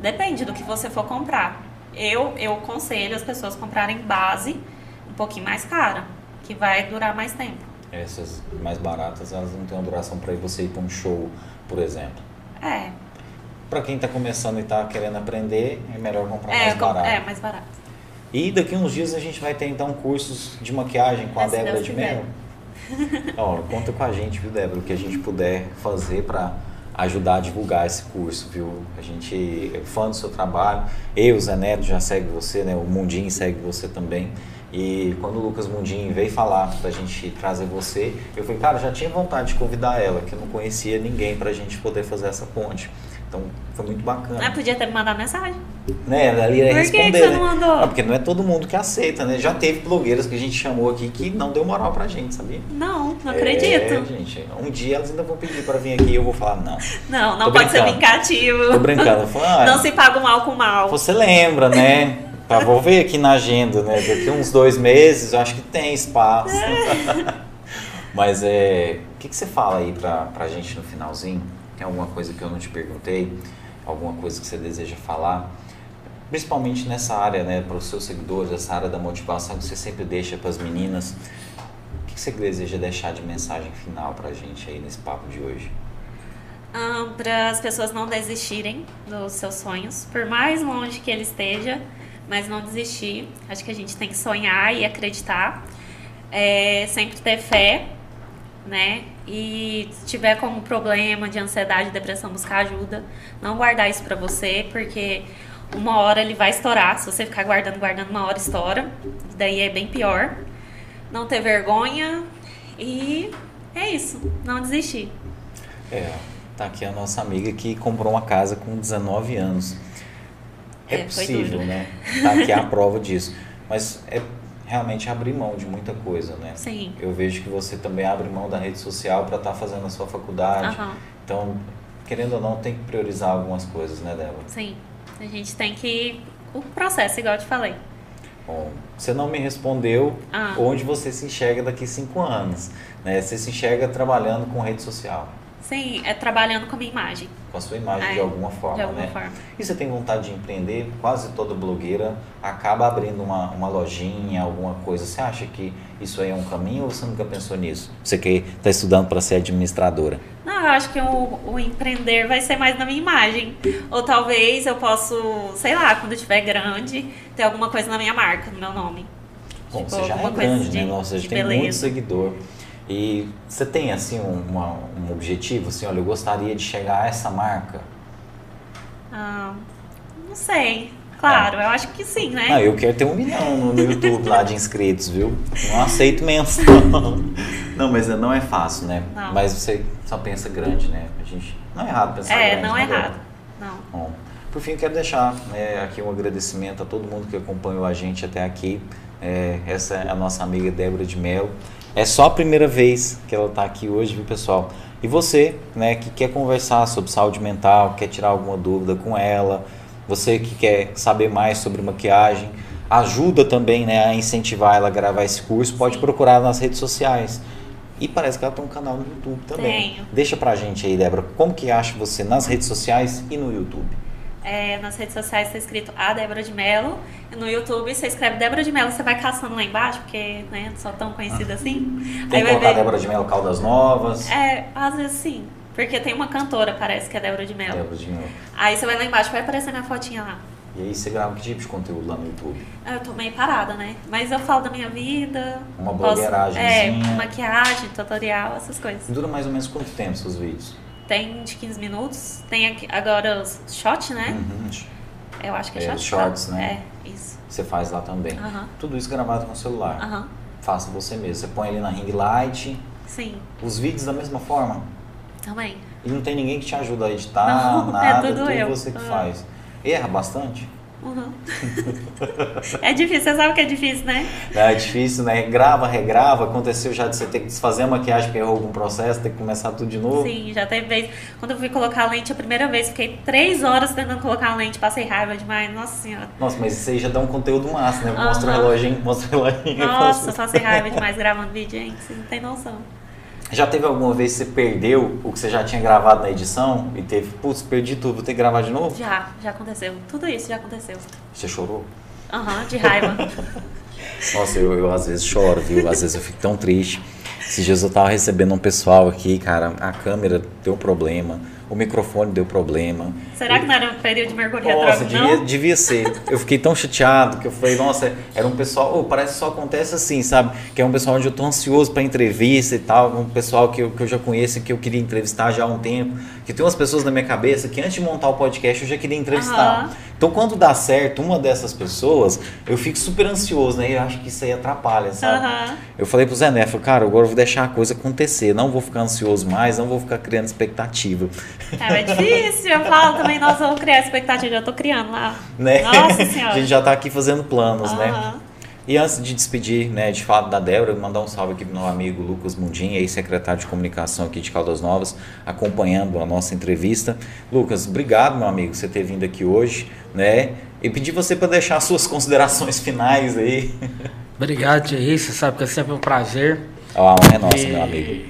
Depende do que você for comprar. Eu, eu aconselho as pessoas comprarem base um pouquinho mais cara, que vai durar mais tempo. Essas mais baratas, elas não têm uma duração para você ir para um show, por exemplo. É. Para quem está começando e está querendo aprender, é melhor comprar É, mais com- barato. é mais barato. E daqui uns dias a gente vai ter então cursos de maquiagem com a É, Débora de. Mello. Ó, conta com a gente, viu, Débora, o que a gente puder fazer para ajudar a divulgar esse curso, viu? A gente é fã do seu trabalho. Eu, Zé Neto, já segue você, né? O Mundinho segue você também. E quando o Lucas Mundinho veio falar pra gente trazer você, eu falei, cara, já tinha vontade de convidar ela, que eu não conhecia ninguém pra gente poder fazer essa ponte. Então foi muito bacana. Ah, podia ter me mandado mensagem. Né? Ela ia Por que que responder. você né? não mandou? Ah, porque não é todo mundo que aceita, né? Já teve blogueiras que a gente chamou aqui que não deu moral pra gente, sabia? Não, não É, acredito. gente. Um dia elas ainda vão pedir pra vir aqui e eu vou falar, não. Não, não Tô pode ser brincando. vingativo. Tô brincando. Falo, ah, Não se paga o mal com o mal. Você lembra, né? Tá, vou ver aqui na agenda, né? Daqui uns dois meses, eu acho que tem espaço. Mas é. O que, que você fala aí pra, pra gente no finalzinho? Tem alguma coisa que eu não te perguntei? Alguma coisa que você deseja falar? Principalmente nessa área, né? Para os seus seguidores, essa área da motivação que você sempre deixa para as meninas. O que, você deseja deixar de mensagem final pra gente aí nesse papo de hoje? para as pessoas não desistirem dos seus sonhos, por mais longe que ele esteja, mas não desistir. Acho que a gente tem que sonhar e acreditar, É, sempre ter fé, né? E se tiver como problema de ansiedade, depressão, buscar ajuda. Não guardar isso pra você, porque uma hora ele vai estourar. Se você ficar guardando, guardando, uma hora estoura. Daí é bem pior. Não ter vergonha e é isso. Não desistir. É, tá aqui a nossa amiga que comprou uma casa com 19 anos. É, É, possível, né? Tá aqui a prova disso. Mas é realmente abrir mão de muita coisa, né? Sim. Eu vejo que você também abre mão da rede social para estar fazendo a sua faculdade. Aham. Então, querendo ou não, tem que priorizar algumas coisas, né, Débora? Sim. A gente tem que. O processo, igual eu te falei. Bom, você não me respondeu Ah. onde você se enxerga daqui cinco anos. Né? Você se enxerga trabalhando com rede social, Sim, é trabalhando com a minha imagem. com a sua imagem É, de alguma forma, de alguma né? forma. E você tem vontade de empreender? Quase toda blogueira acaba abrindo uma, uma lojinha, alguma coisa. Você acha que isso aí é um caminho ou você nunca pensou nisso? Você que está estudando para ser administradora. Não, eu acho que o, o empreender vai ser mais na minha imagem. Ou talvez eu possa, sei lá, quando eu estiver grande, ter alguma coisa na minha marca, no meu nome. Bom, Tipo, você já é alguma coisa grande, de- né? Nossa, já tem muito beleza. seguidor. E você tem, assim, um, uma- um objetivo? Assim, olha, eu gostaria de chegar a essa marca. Ah, não sei. Claro, eu acho que sim, né? Ah, eu quero ter um milhão no, YouTube lá de inscritos, viu? Não aceito menção. Não, mas não é fácil, né? Não. Mas você só pensa grande, né? A gente, não é errado pensar é, grande. não é né, errado. Débora? Não. Bom, por fim, quero deixar né, aqui um agradecimento a todo mundo que acompanhou a gente até aqui. É, essa é a nossa amiga Débora de Mello. É só a primeira vez que ela está aqui hoje, viu, pessoal? E você, né, que quer conversar sobre saúde mental, quer tirar alguma dúvida com ela, você que quer saber mais sobre maquiagem, ajuda também né, a incentivar ela a gravar esse curso, pode procurar nas redes sociais. E parece que ela tem um canal no YouTube também. Tenho. Deixa pra gente aí, Débora, como que acha você nas redes sociais e no YouTube? É, nas redes sociais está escrito a Débora de Mello. No YouTube você escreve Débora de Mello, você vai caçando lá embaixo, porque né, não sou tão conhecida assim. Tem que colocar ver. Débora de Mello Caldas Novas. É, às vezes sim. Porque tem uma cantora, parece que é Débora de Mello. Débora de Mello. Aí você vai lá embaixo, vai aparecer minha fotinha lá. E aí você grava que tipo de conteúdo lá no YouTube? Ah, Eu tô meio parada, né? Mas eu falo da minha vida. Uma posso- É, maquiagem, tutorial, essas coisas. Dura mais ou menos quanto tempo seus vídeos? Tem de 15 minutos. Tem aqui, agora os shot, né? Uhum. Eu acho que é, É, shot. shorts, né? É, isso. Você faz lá também. Aham. Tudo isso gravado com o celular. Aham. Faça você mesmo. Você põe ali na ring light, Sim, os vídeos da mesma forma. também. E não tem ninguém que te ajuda a editar, Não, é nada, tudo tudo eu. você que Ah. faz. Erra bastante? Uhum. é difícil, você sabe que é difícil, né? É difícil, né? Grava, regrava. Aconteceu já de você ter que desfazer a maquiagem porque errou algum processo, ter que começar tudo de novo. Sim, já teve vez. Quando eu fui colocar a lente a primeira vez, fiquei três horas tentando colocar a lente, passei raiva demais. Nossa senhora. Nossa, mas isso aí já dá um conteúdo massa, né? Mostra o Aham. reloginho, mostra o reloginho. Nossa, passei raiva demais gravando vídeo, gente. Você não tem noção. Já teve alguma vez que você perdeu o que você já tinha gravado na edição e teve, putz, perdi tudo, vou ter que gravar de novo? Já, já aconteceu. Tudo isso já aconteceu. Você chorou? Aham, de raiva. Nossa, eu, eu às vezes choro, viu? Às vezes eu fico tão triste. Esses dias eu tava recebendo um pessoal aqui, cara, a câmera deu problema, o microfone deu problema. Será que não era um período de mergulho Nossa, retrógrado, devia, não? devia ser. Eu fiquei tão chateado que eu falei, nossa, era um pessoal, oh, parece que só acontece assim, sabe? Que é um pessoal onde eu tô ansioso pra entrevista e tal, um pessoal que eu, que eu já conheço, que eu queria entrevistar já há um tempo. Que tem umas pessoas na minha cabeça que antes de montar o podcast eu já queria entrevistar. Aham. Então quando dá certo uma dessas pessoas, eu fico super ansioso, né? E eu acho que isso aí atrapalha, sabe? Aham. Eu falei pro Zé Neto, cara, agora eu vou deixar a coisa acontecer, não vou ficar ansioso mais, não vou ficar criando expectativa. É, é difícil. Eu falo também, nós vamos criar expectativa. Eu tô criando lá. Né? Nossa senhora. a gente já tá aqui fazendo planos, né? E antes de despedir, né, de fato da Débora, mandar um salve aqui pro meu amigo Lucas Mundim, ex-secretário de comunicação aqui de Caldas Novas, acompanhando a nossa entrevista. Lucas, obrigado, meu amigo, por você ter vindo aqui hoje, né? E pedir você para deixar suas considerações finais aí. Obrigado, Thierry. Você sabe que é sempre um prazer. A honra é nossa, vir- meu amigo.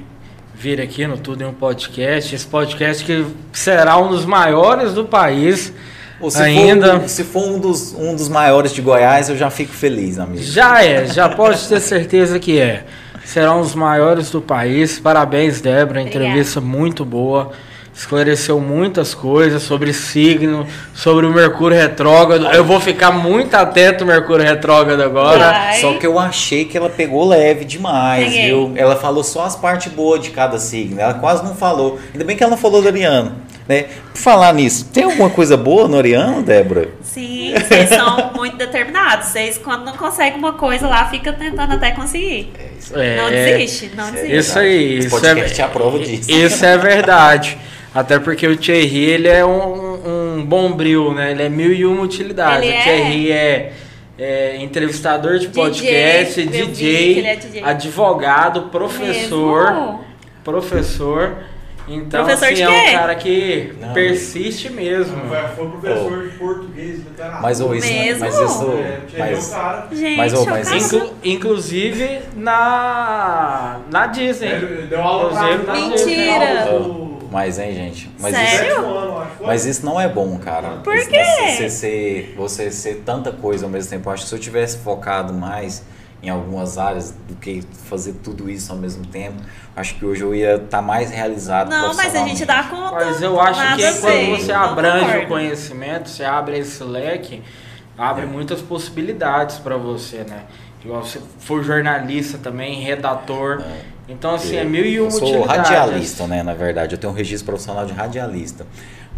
Vir aqui no Tudo em um Podcast. Esse podcast que será um dos maiores do país. Ou se Ainda. For, se for um dos, um dos maiores de Goiás, eu já fico feliz, amigo. Já é, já pode ter certeza que é. Será um dos maiores do país. Parabéns, Débora. Obrigada. Entrevista muito boa. Esclareceu muitas coisas sobre signo, sobre o Mercúrio retrógrado. Eu vou ficar muito atento ao Mercúrio retrógrado agora. Vai. Só que eu achei que ela pegou leve demais, Peguei. viu? Ela falou só as partes boas de cada signo. Ela quase não falou. Ainda bem que ela não falou do Ariano. Né? Por falar nisso, tem alguma coisa boa no Ariano, Débora? Sim, vocês são muito determinados. Vocês, quando não conseguem uma coisa lá, ficam tentando até conseguir. É, Não desiste, não isso desiste. Isso aí, Esse isso podcast é, é a prova disso. Isso é verdade. Até porque o Thierry, ele é um, um bombril, né? Ele é mil e uma utilidades. Ele o é. Thierry é, é entrevistador de DJ, podcast, DJ, é DJ. advogado, professor, Mesmo? professor. Então, Professor assim, de é um cara que Não. persiste mesmo. Foi, foi professor de português, literatura. Mas, ô, isso, Mesmo? mas isso. É, Mas, um cara. Gente, Mas, mas. Inclu- inclusive na, na Disney. Ele deu aula pra Inclusive, na Mentira. do- mas, hein, gente? Mas Sério? isso, mas isso não é bom, cara. Por Isso- quê? Você ser, você ser tanta coisa ao mesmo tempo. Eu acho que se eu tivesse focado mais em algumas áreas do que fazer tudo isso ao mesmo tempo, acho que hoje eu ia estar mais realizado. Não, mas a gente dá conta. Mas eu acho que a quando você abrange o concordo. conhecimento, você abre esse leque, abre muitas possibilidades para você, né? Igual você for jornalista também, redator. Então, assim, é mil e uma Eu sou utilidades. radialista, né? Na verdade, eu tenho um registro profissional de radialista.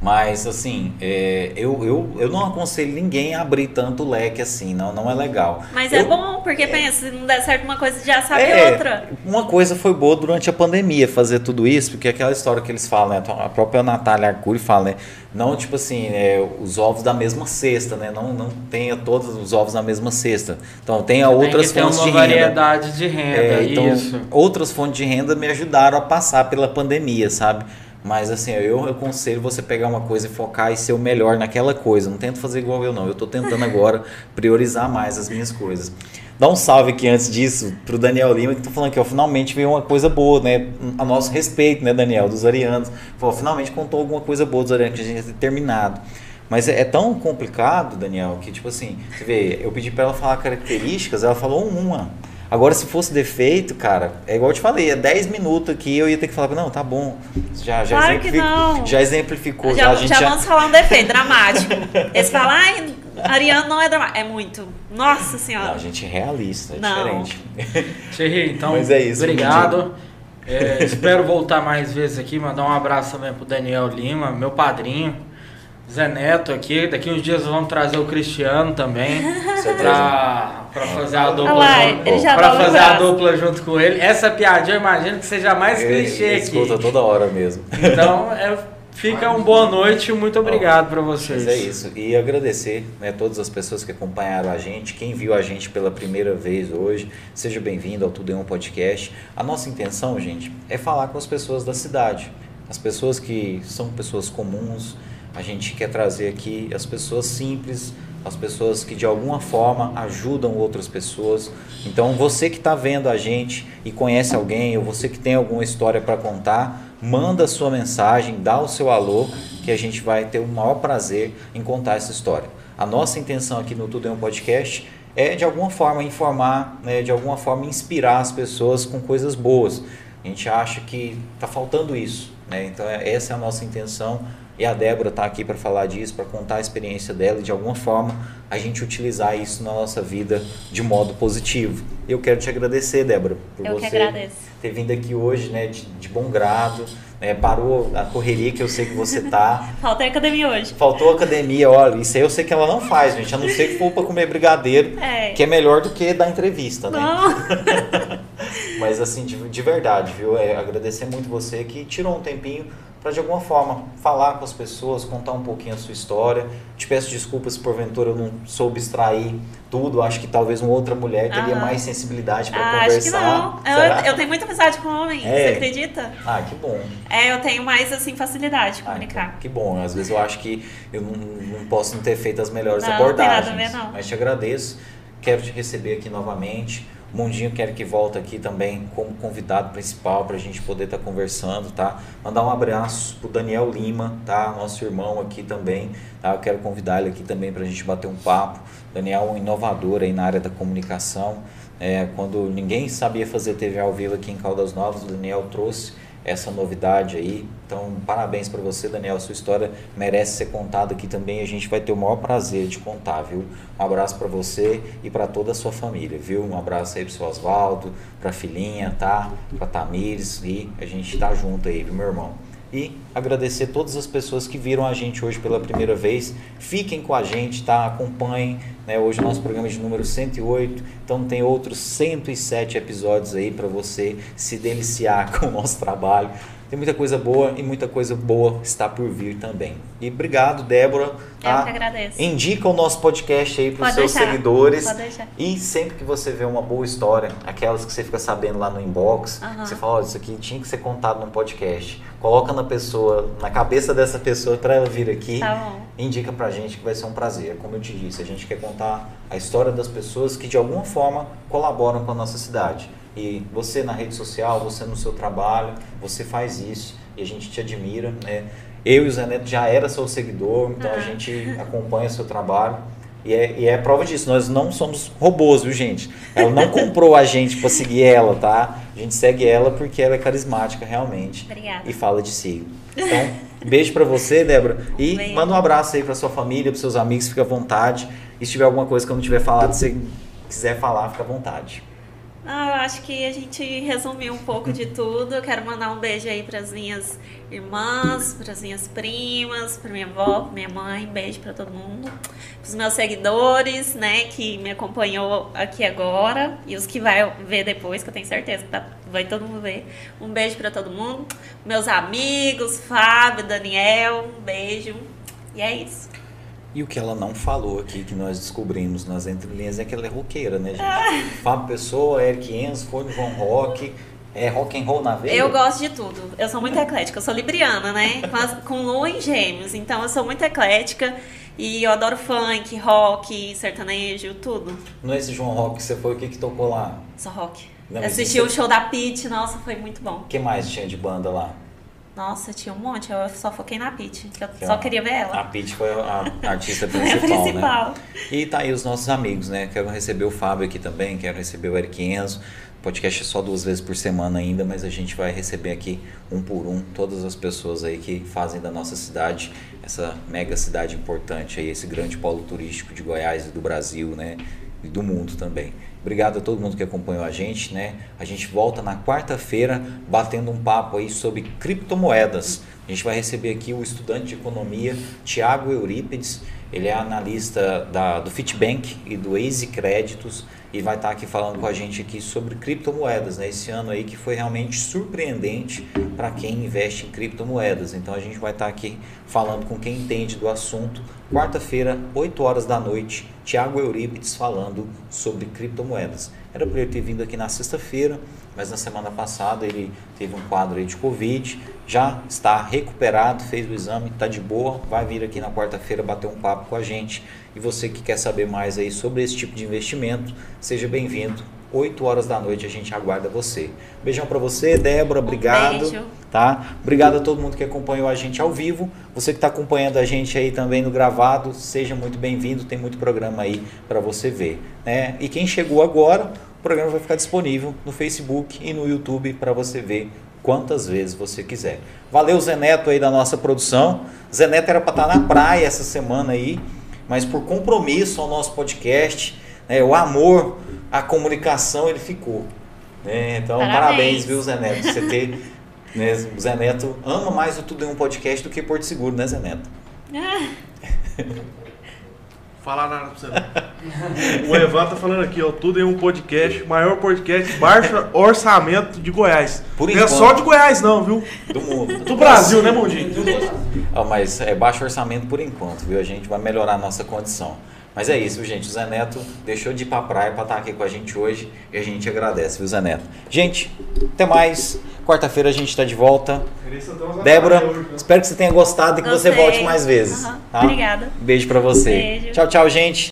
Mas, assim, é, eu, eu, eu não aconselho ninguém a abrir tanto leque assim, não, não é legal. Mas Eu- é bom, porque pensa, se não der certo uma coisa, já sabe É, outra. Uma coisa foi boa durante a pandemia fazer tudo isso, porque aquela história que eles falam, né? A própria Natália Arcuri fala, né? Não, tipo assim, é, os ovos da mesma cesta, né? Não, não tenha todos os ovos na mesma cesta. Então, tenha Tem outras que ter fontes uma de renda. variedade de renda, É, então, isso. outras fontes de renda me ajudaram a passar pela pandemia, sabe? Mas assim, eu aconselho você pegar uma coisa e focar e ser o melhor naquela coisa. Não tento fazer igual eu, não. Eu tô tentando agora priorizar mais as minhas coisas. Dá um salve aqui antes disso pro Daniel Lima, que tá falando que finalmente veio uma coisa boa, né? A nosso respeito, né, Daniel, dos arianos. Falou, finalmente contou alguma coisa boa dos arianos que a gente tinha terminado. Mas é, é tão complicado, Daniel, que tipo assim, você vê, eu pedi pra ela falar características, ela falou uma. Agora, se fosse defeito, cara, é igual eu te falei, é 10 minutos aqui, eu ia ter que falar, não, tá bom. Já, já, Claro que não. já exemplificou, já, Já, a gente já já, vamos falar um defeito dramático. Eles falam, ai, Ariano não é dramático. É muito. Nossa Não, senhora. a gente é realista, é Não. diferente. Thierry, então, Mas é isso, obrigado. É, espero voltar mais vezes aqui, mandar um abraço também pro Daniel Lima, meu padrinho. Zé Neto aqui, daqui uns dias vamos trazer o Cristiano também pra, pra fazer a dupla lá, junto, pra fazer a dupla junto com ele. Essa piadinha eu imagino que seja mais Ele- clichê ele aqui. escuta toda hora mesmo. Então, é, fica uma boa noite e muito obrigado pra vocês. Mas é isso. E agradecer né, todas as pessoas que acompanharam a gente, quem viu a gente pela primeira vez hoje, seja bem-vindo ao Tudo em um Podcast. A nossa intenção, gente, é falar com as pessoas da cidade. As pessoas que são pessoas comuns, a gente quer trazer aqui as pessoas simples, as pessoas que de alguma forma ajudam outras pessoas. Então, você que está vendo a gente e conhece alguém, ou você que tem alguma história para contar, manda a sua mensagem, dá o seu alô, que a gente vai ter o maior prazer em contar essa história. A nossa intenção aqui no Tudo em um Podcast é de alguma forma informar, né, de alguma forma inspirar as pessoas com coisas boas. A gente acha que está faltando isso, né? Então é- essa é a nossa intenção e a Débora está aqui para falar disso, para contar a experiência dela e de alguma forma a gente utilizar isso na nossa vida de modo positivo. Eu quero te agradecer, Débora, por Eu você ter vindo aqui hoje, né, de, de bom grado, né, parou a correria que eu sei que você tá. Falta a academia hoje. Faltou academia, olha, isso aí eu sei que ela não faz, gente, a não ser que for para comer brigadeiro, É. que é melhor do que dar entrevista, né? Não. Mas assim, de, de verdade, viu? É, agradecer muito você que tirou um tempinho para de alguma forma falar com as pessoas, contar um pouquinho a sua história. Te peço desculpas se porventura eu não soube extrair tudo. Acho que talvez uma outra mulher teria Aham. mais sensibilidade para Ah, acho que conversar. não. Eu, eu tenho muita amizade com homem, É. você acredita? Ah, que bom. É, eu tenho mais, assim, facilidade de Ah, comunicar. então, que bom. Às vezes eu acho que eu não, não posso não ter feito as melhores Não, não tem nada a abordagens. ver, não. Mas te agradeço. Quero te receber aqui novamente. Mundinho quero que volte aqui também como convidado principal para a gente poder estar conversando, tá? Mandar um abraço pro Daniel Lima, tá? Nosso irmão aqui também, tá? Eu quero convidar ele aqui também para a gente bater um papo. Daniel é um inovador aí na área da comunicação. É, quando ninguém sabia fazer TV ao vivo aqui em Caldas Novas, o Daniel trouxe essa novidade aí. Então, parabéns para você, Daniel. Sua história merece ser contada aqui também. A gente vai ter o maior prazer de contar, viu? Um abraço para você e para toda a sua família, viu? Um abraço aí pro seu Oswaldo, pra filhinha, tá? Pra Tamires e a gente tá junto aí, viu, meu irmão? E agradecer todas as pessoas que viram a gente hoje pela primeira vez. Fiquem com a gente, tá? Acompanhem. Né? Hoje o nosso programa é de número 108. Então tem outros 107 episódios aí para você se deliciar com o nosso trabalho. Tem muita coisa boa e muita coisa boa está por vir também. E obrigado, Débora. Eu Tá? que agradeço. Indica o nosso podcast aí para os seus deixar, seguidores. pode deixar. E sempre que você vê uma boa história, aquelas que você fica sabendo lá no inbox, você fala, olha, isso aqui tinha que ser contado num podcast. Coloca na pessoa, na cabeça dessa pessoa para ela vir aqui. Tá. Indica pra gente que vai ser um prazer. Como eu te disse, a gente quer contar a história das pessoas que de alguma forma colaboram com a nossa cidade. E você na rede social, você no seu trabalho, você faz isso e a gente te admira, né? Eu e o Zé Neto já era seu seguidor, então a Ah. gente acompanha seu trabalho. E é, e é prova disso, nós não somos robôs, viu, gente? Ela não comprou a gente pra seguir ela, tá? A gente segue ela porque ela é carismática, realmente. Obrigada. E fala de si. Então, beijo pra você, Débora. E Beijo. manda um abraço aí pra sua família, pros seus amigos, fica à vontade. E se tiver alguma coisa que eu não tiver falado, se você quiser falar, fica à vontade. Ah, eu acho que a gente resumiu um pouco de tudo. Eu quero mandar um beijo aí para as minhas irmãs, para as minhas primas, para minha avó, pra minha mãe. Beijo para todo mundo. Para os meus seguidores, né, que me acompanhou aqui agora e os que vai ver depois, que eu tenho certeza que tá- vai todo mundo ver. Um beijo para todo mundo. Meus amigos, Fábio, Daniel, um beijo. E é isso. E o que ela não falou aqui, que nós descobrimos nas entrelinhas, é que ela é roqueira, né, gente? Fábio Pessoa, Eric Enzo, foi no João Rock, é rock and roll na veia. Eu gosto de tudo. Eu sou muito eclética. Eu sou libriana, né? Com, as- com lua em gêmeos. Então eu sou muito eclética. E eu adoro funk, rock, sertanejo, tudo. No esse João Rock que você foi, o que que tocou lá? Só rock. Não, Assisti isso- o show da Pete, nossa, foi muito bom. O que mais tinha de banda lá? Nossa, tinha um monte. Eu só foquei na Pete. que Eu Que só a- queria ver A ela. Pete foi a a artista É a principal, né? principal. E tá aí os nossos amigos, né? Quero receber o Fábio aqui também, quero receber o Eric Enzo. O podcast é só duas vezes por semana ainda, mas a gente vai receber aqui um por um todas as pessoas aí que fazem da nossa cidade essa mega cidade importante aí, esse grande polo turístico de Goiás e do Brasil, né? E do mundo também. Obrigado a todo mundo que acompanhou a gente, né? A gente volta na quarta-feira batendo um papo aí sobre criptomoedas. A gente vai receber aqui o estudante de economia Tiago Eurípides. Ele é analista da, do Fitbank e do Easy Créditos e vai estar aqui falando com a gente aqui sobre criptomoedas, né? Esse ano aí que foi realmente surpreendente para quem investe em criptomoedas. Então a gente vai estar aqui falando com quem entende do assunto. Quarta-feira, 8 horas da noite, Tiago Eurípides falando sobre criptomoedas. Era para ele ter vindo aqui na sexta-feira, mas na semana passada ele teve um quadro de Covid, já está recuperado, fez o exame, está de boa, vai vir aqui na quarta-feira bater um papo com a gente. E você que quer saber mais aí sobre esse tipo de investimento, seja bem-vindo. 8 horas da noite a gente aguarda você. Beijão para você, Débora, obrigado. beijo. Tá? Obrigado a todo mundo que acompanhou a gente ao vivo. Você que está acompanhando a gente aí também no gravado, seja muito bem-vindo. Tem muito programa aí para você ver. Né? E quem chegou agora, o programa vai ficar disponível no Facebook e no YouTube para você ver quantas vezes você quiser. Valeu, Zé Neto aí da nossa produção. Zé Neto era para estar na praia essa semana aí, mas por compromisso ao nosso podcast, né, o amor, a comunicação, ele ficou. né? Então, parabéns, Parabéns. viu, Zé Neto? Você ter, né, o Zé Neto ama mais o Tudo em um Podcast do que Porto Seguro, né, Zé Neto? Falar nada pra você não. O Evan tá falando aqui, ó. Tudo em um podcast, maior podcast, baixo orçamento de Goiás. Por não é só de Goiás, não, viu? Do mundo. Do Brasil, né, Mundinho? Ó, mas é baixo orçamento por enquanto, viu? A gente vai melhorar a nossa condição. Mas é isso, gente. O Zé Neto deixou de ir pra praia pra estar aqui com a gente hoje e a gente agradece, viu, Zé Neto? Gente, até mais. Quarta-feira a gente tá de volta. Débora, espero que você tenha gostado e que você volte mais vezes. Aham. tá? Obrigada. Beijo pra você. Beijo. Tchau, tchau, gente.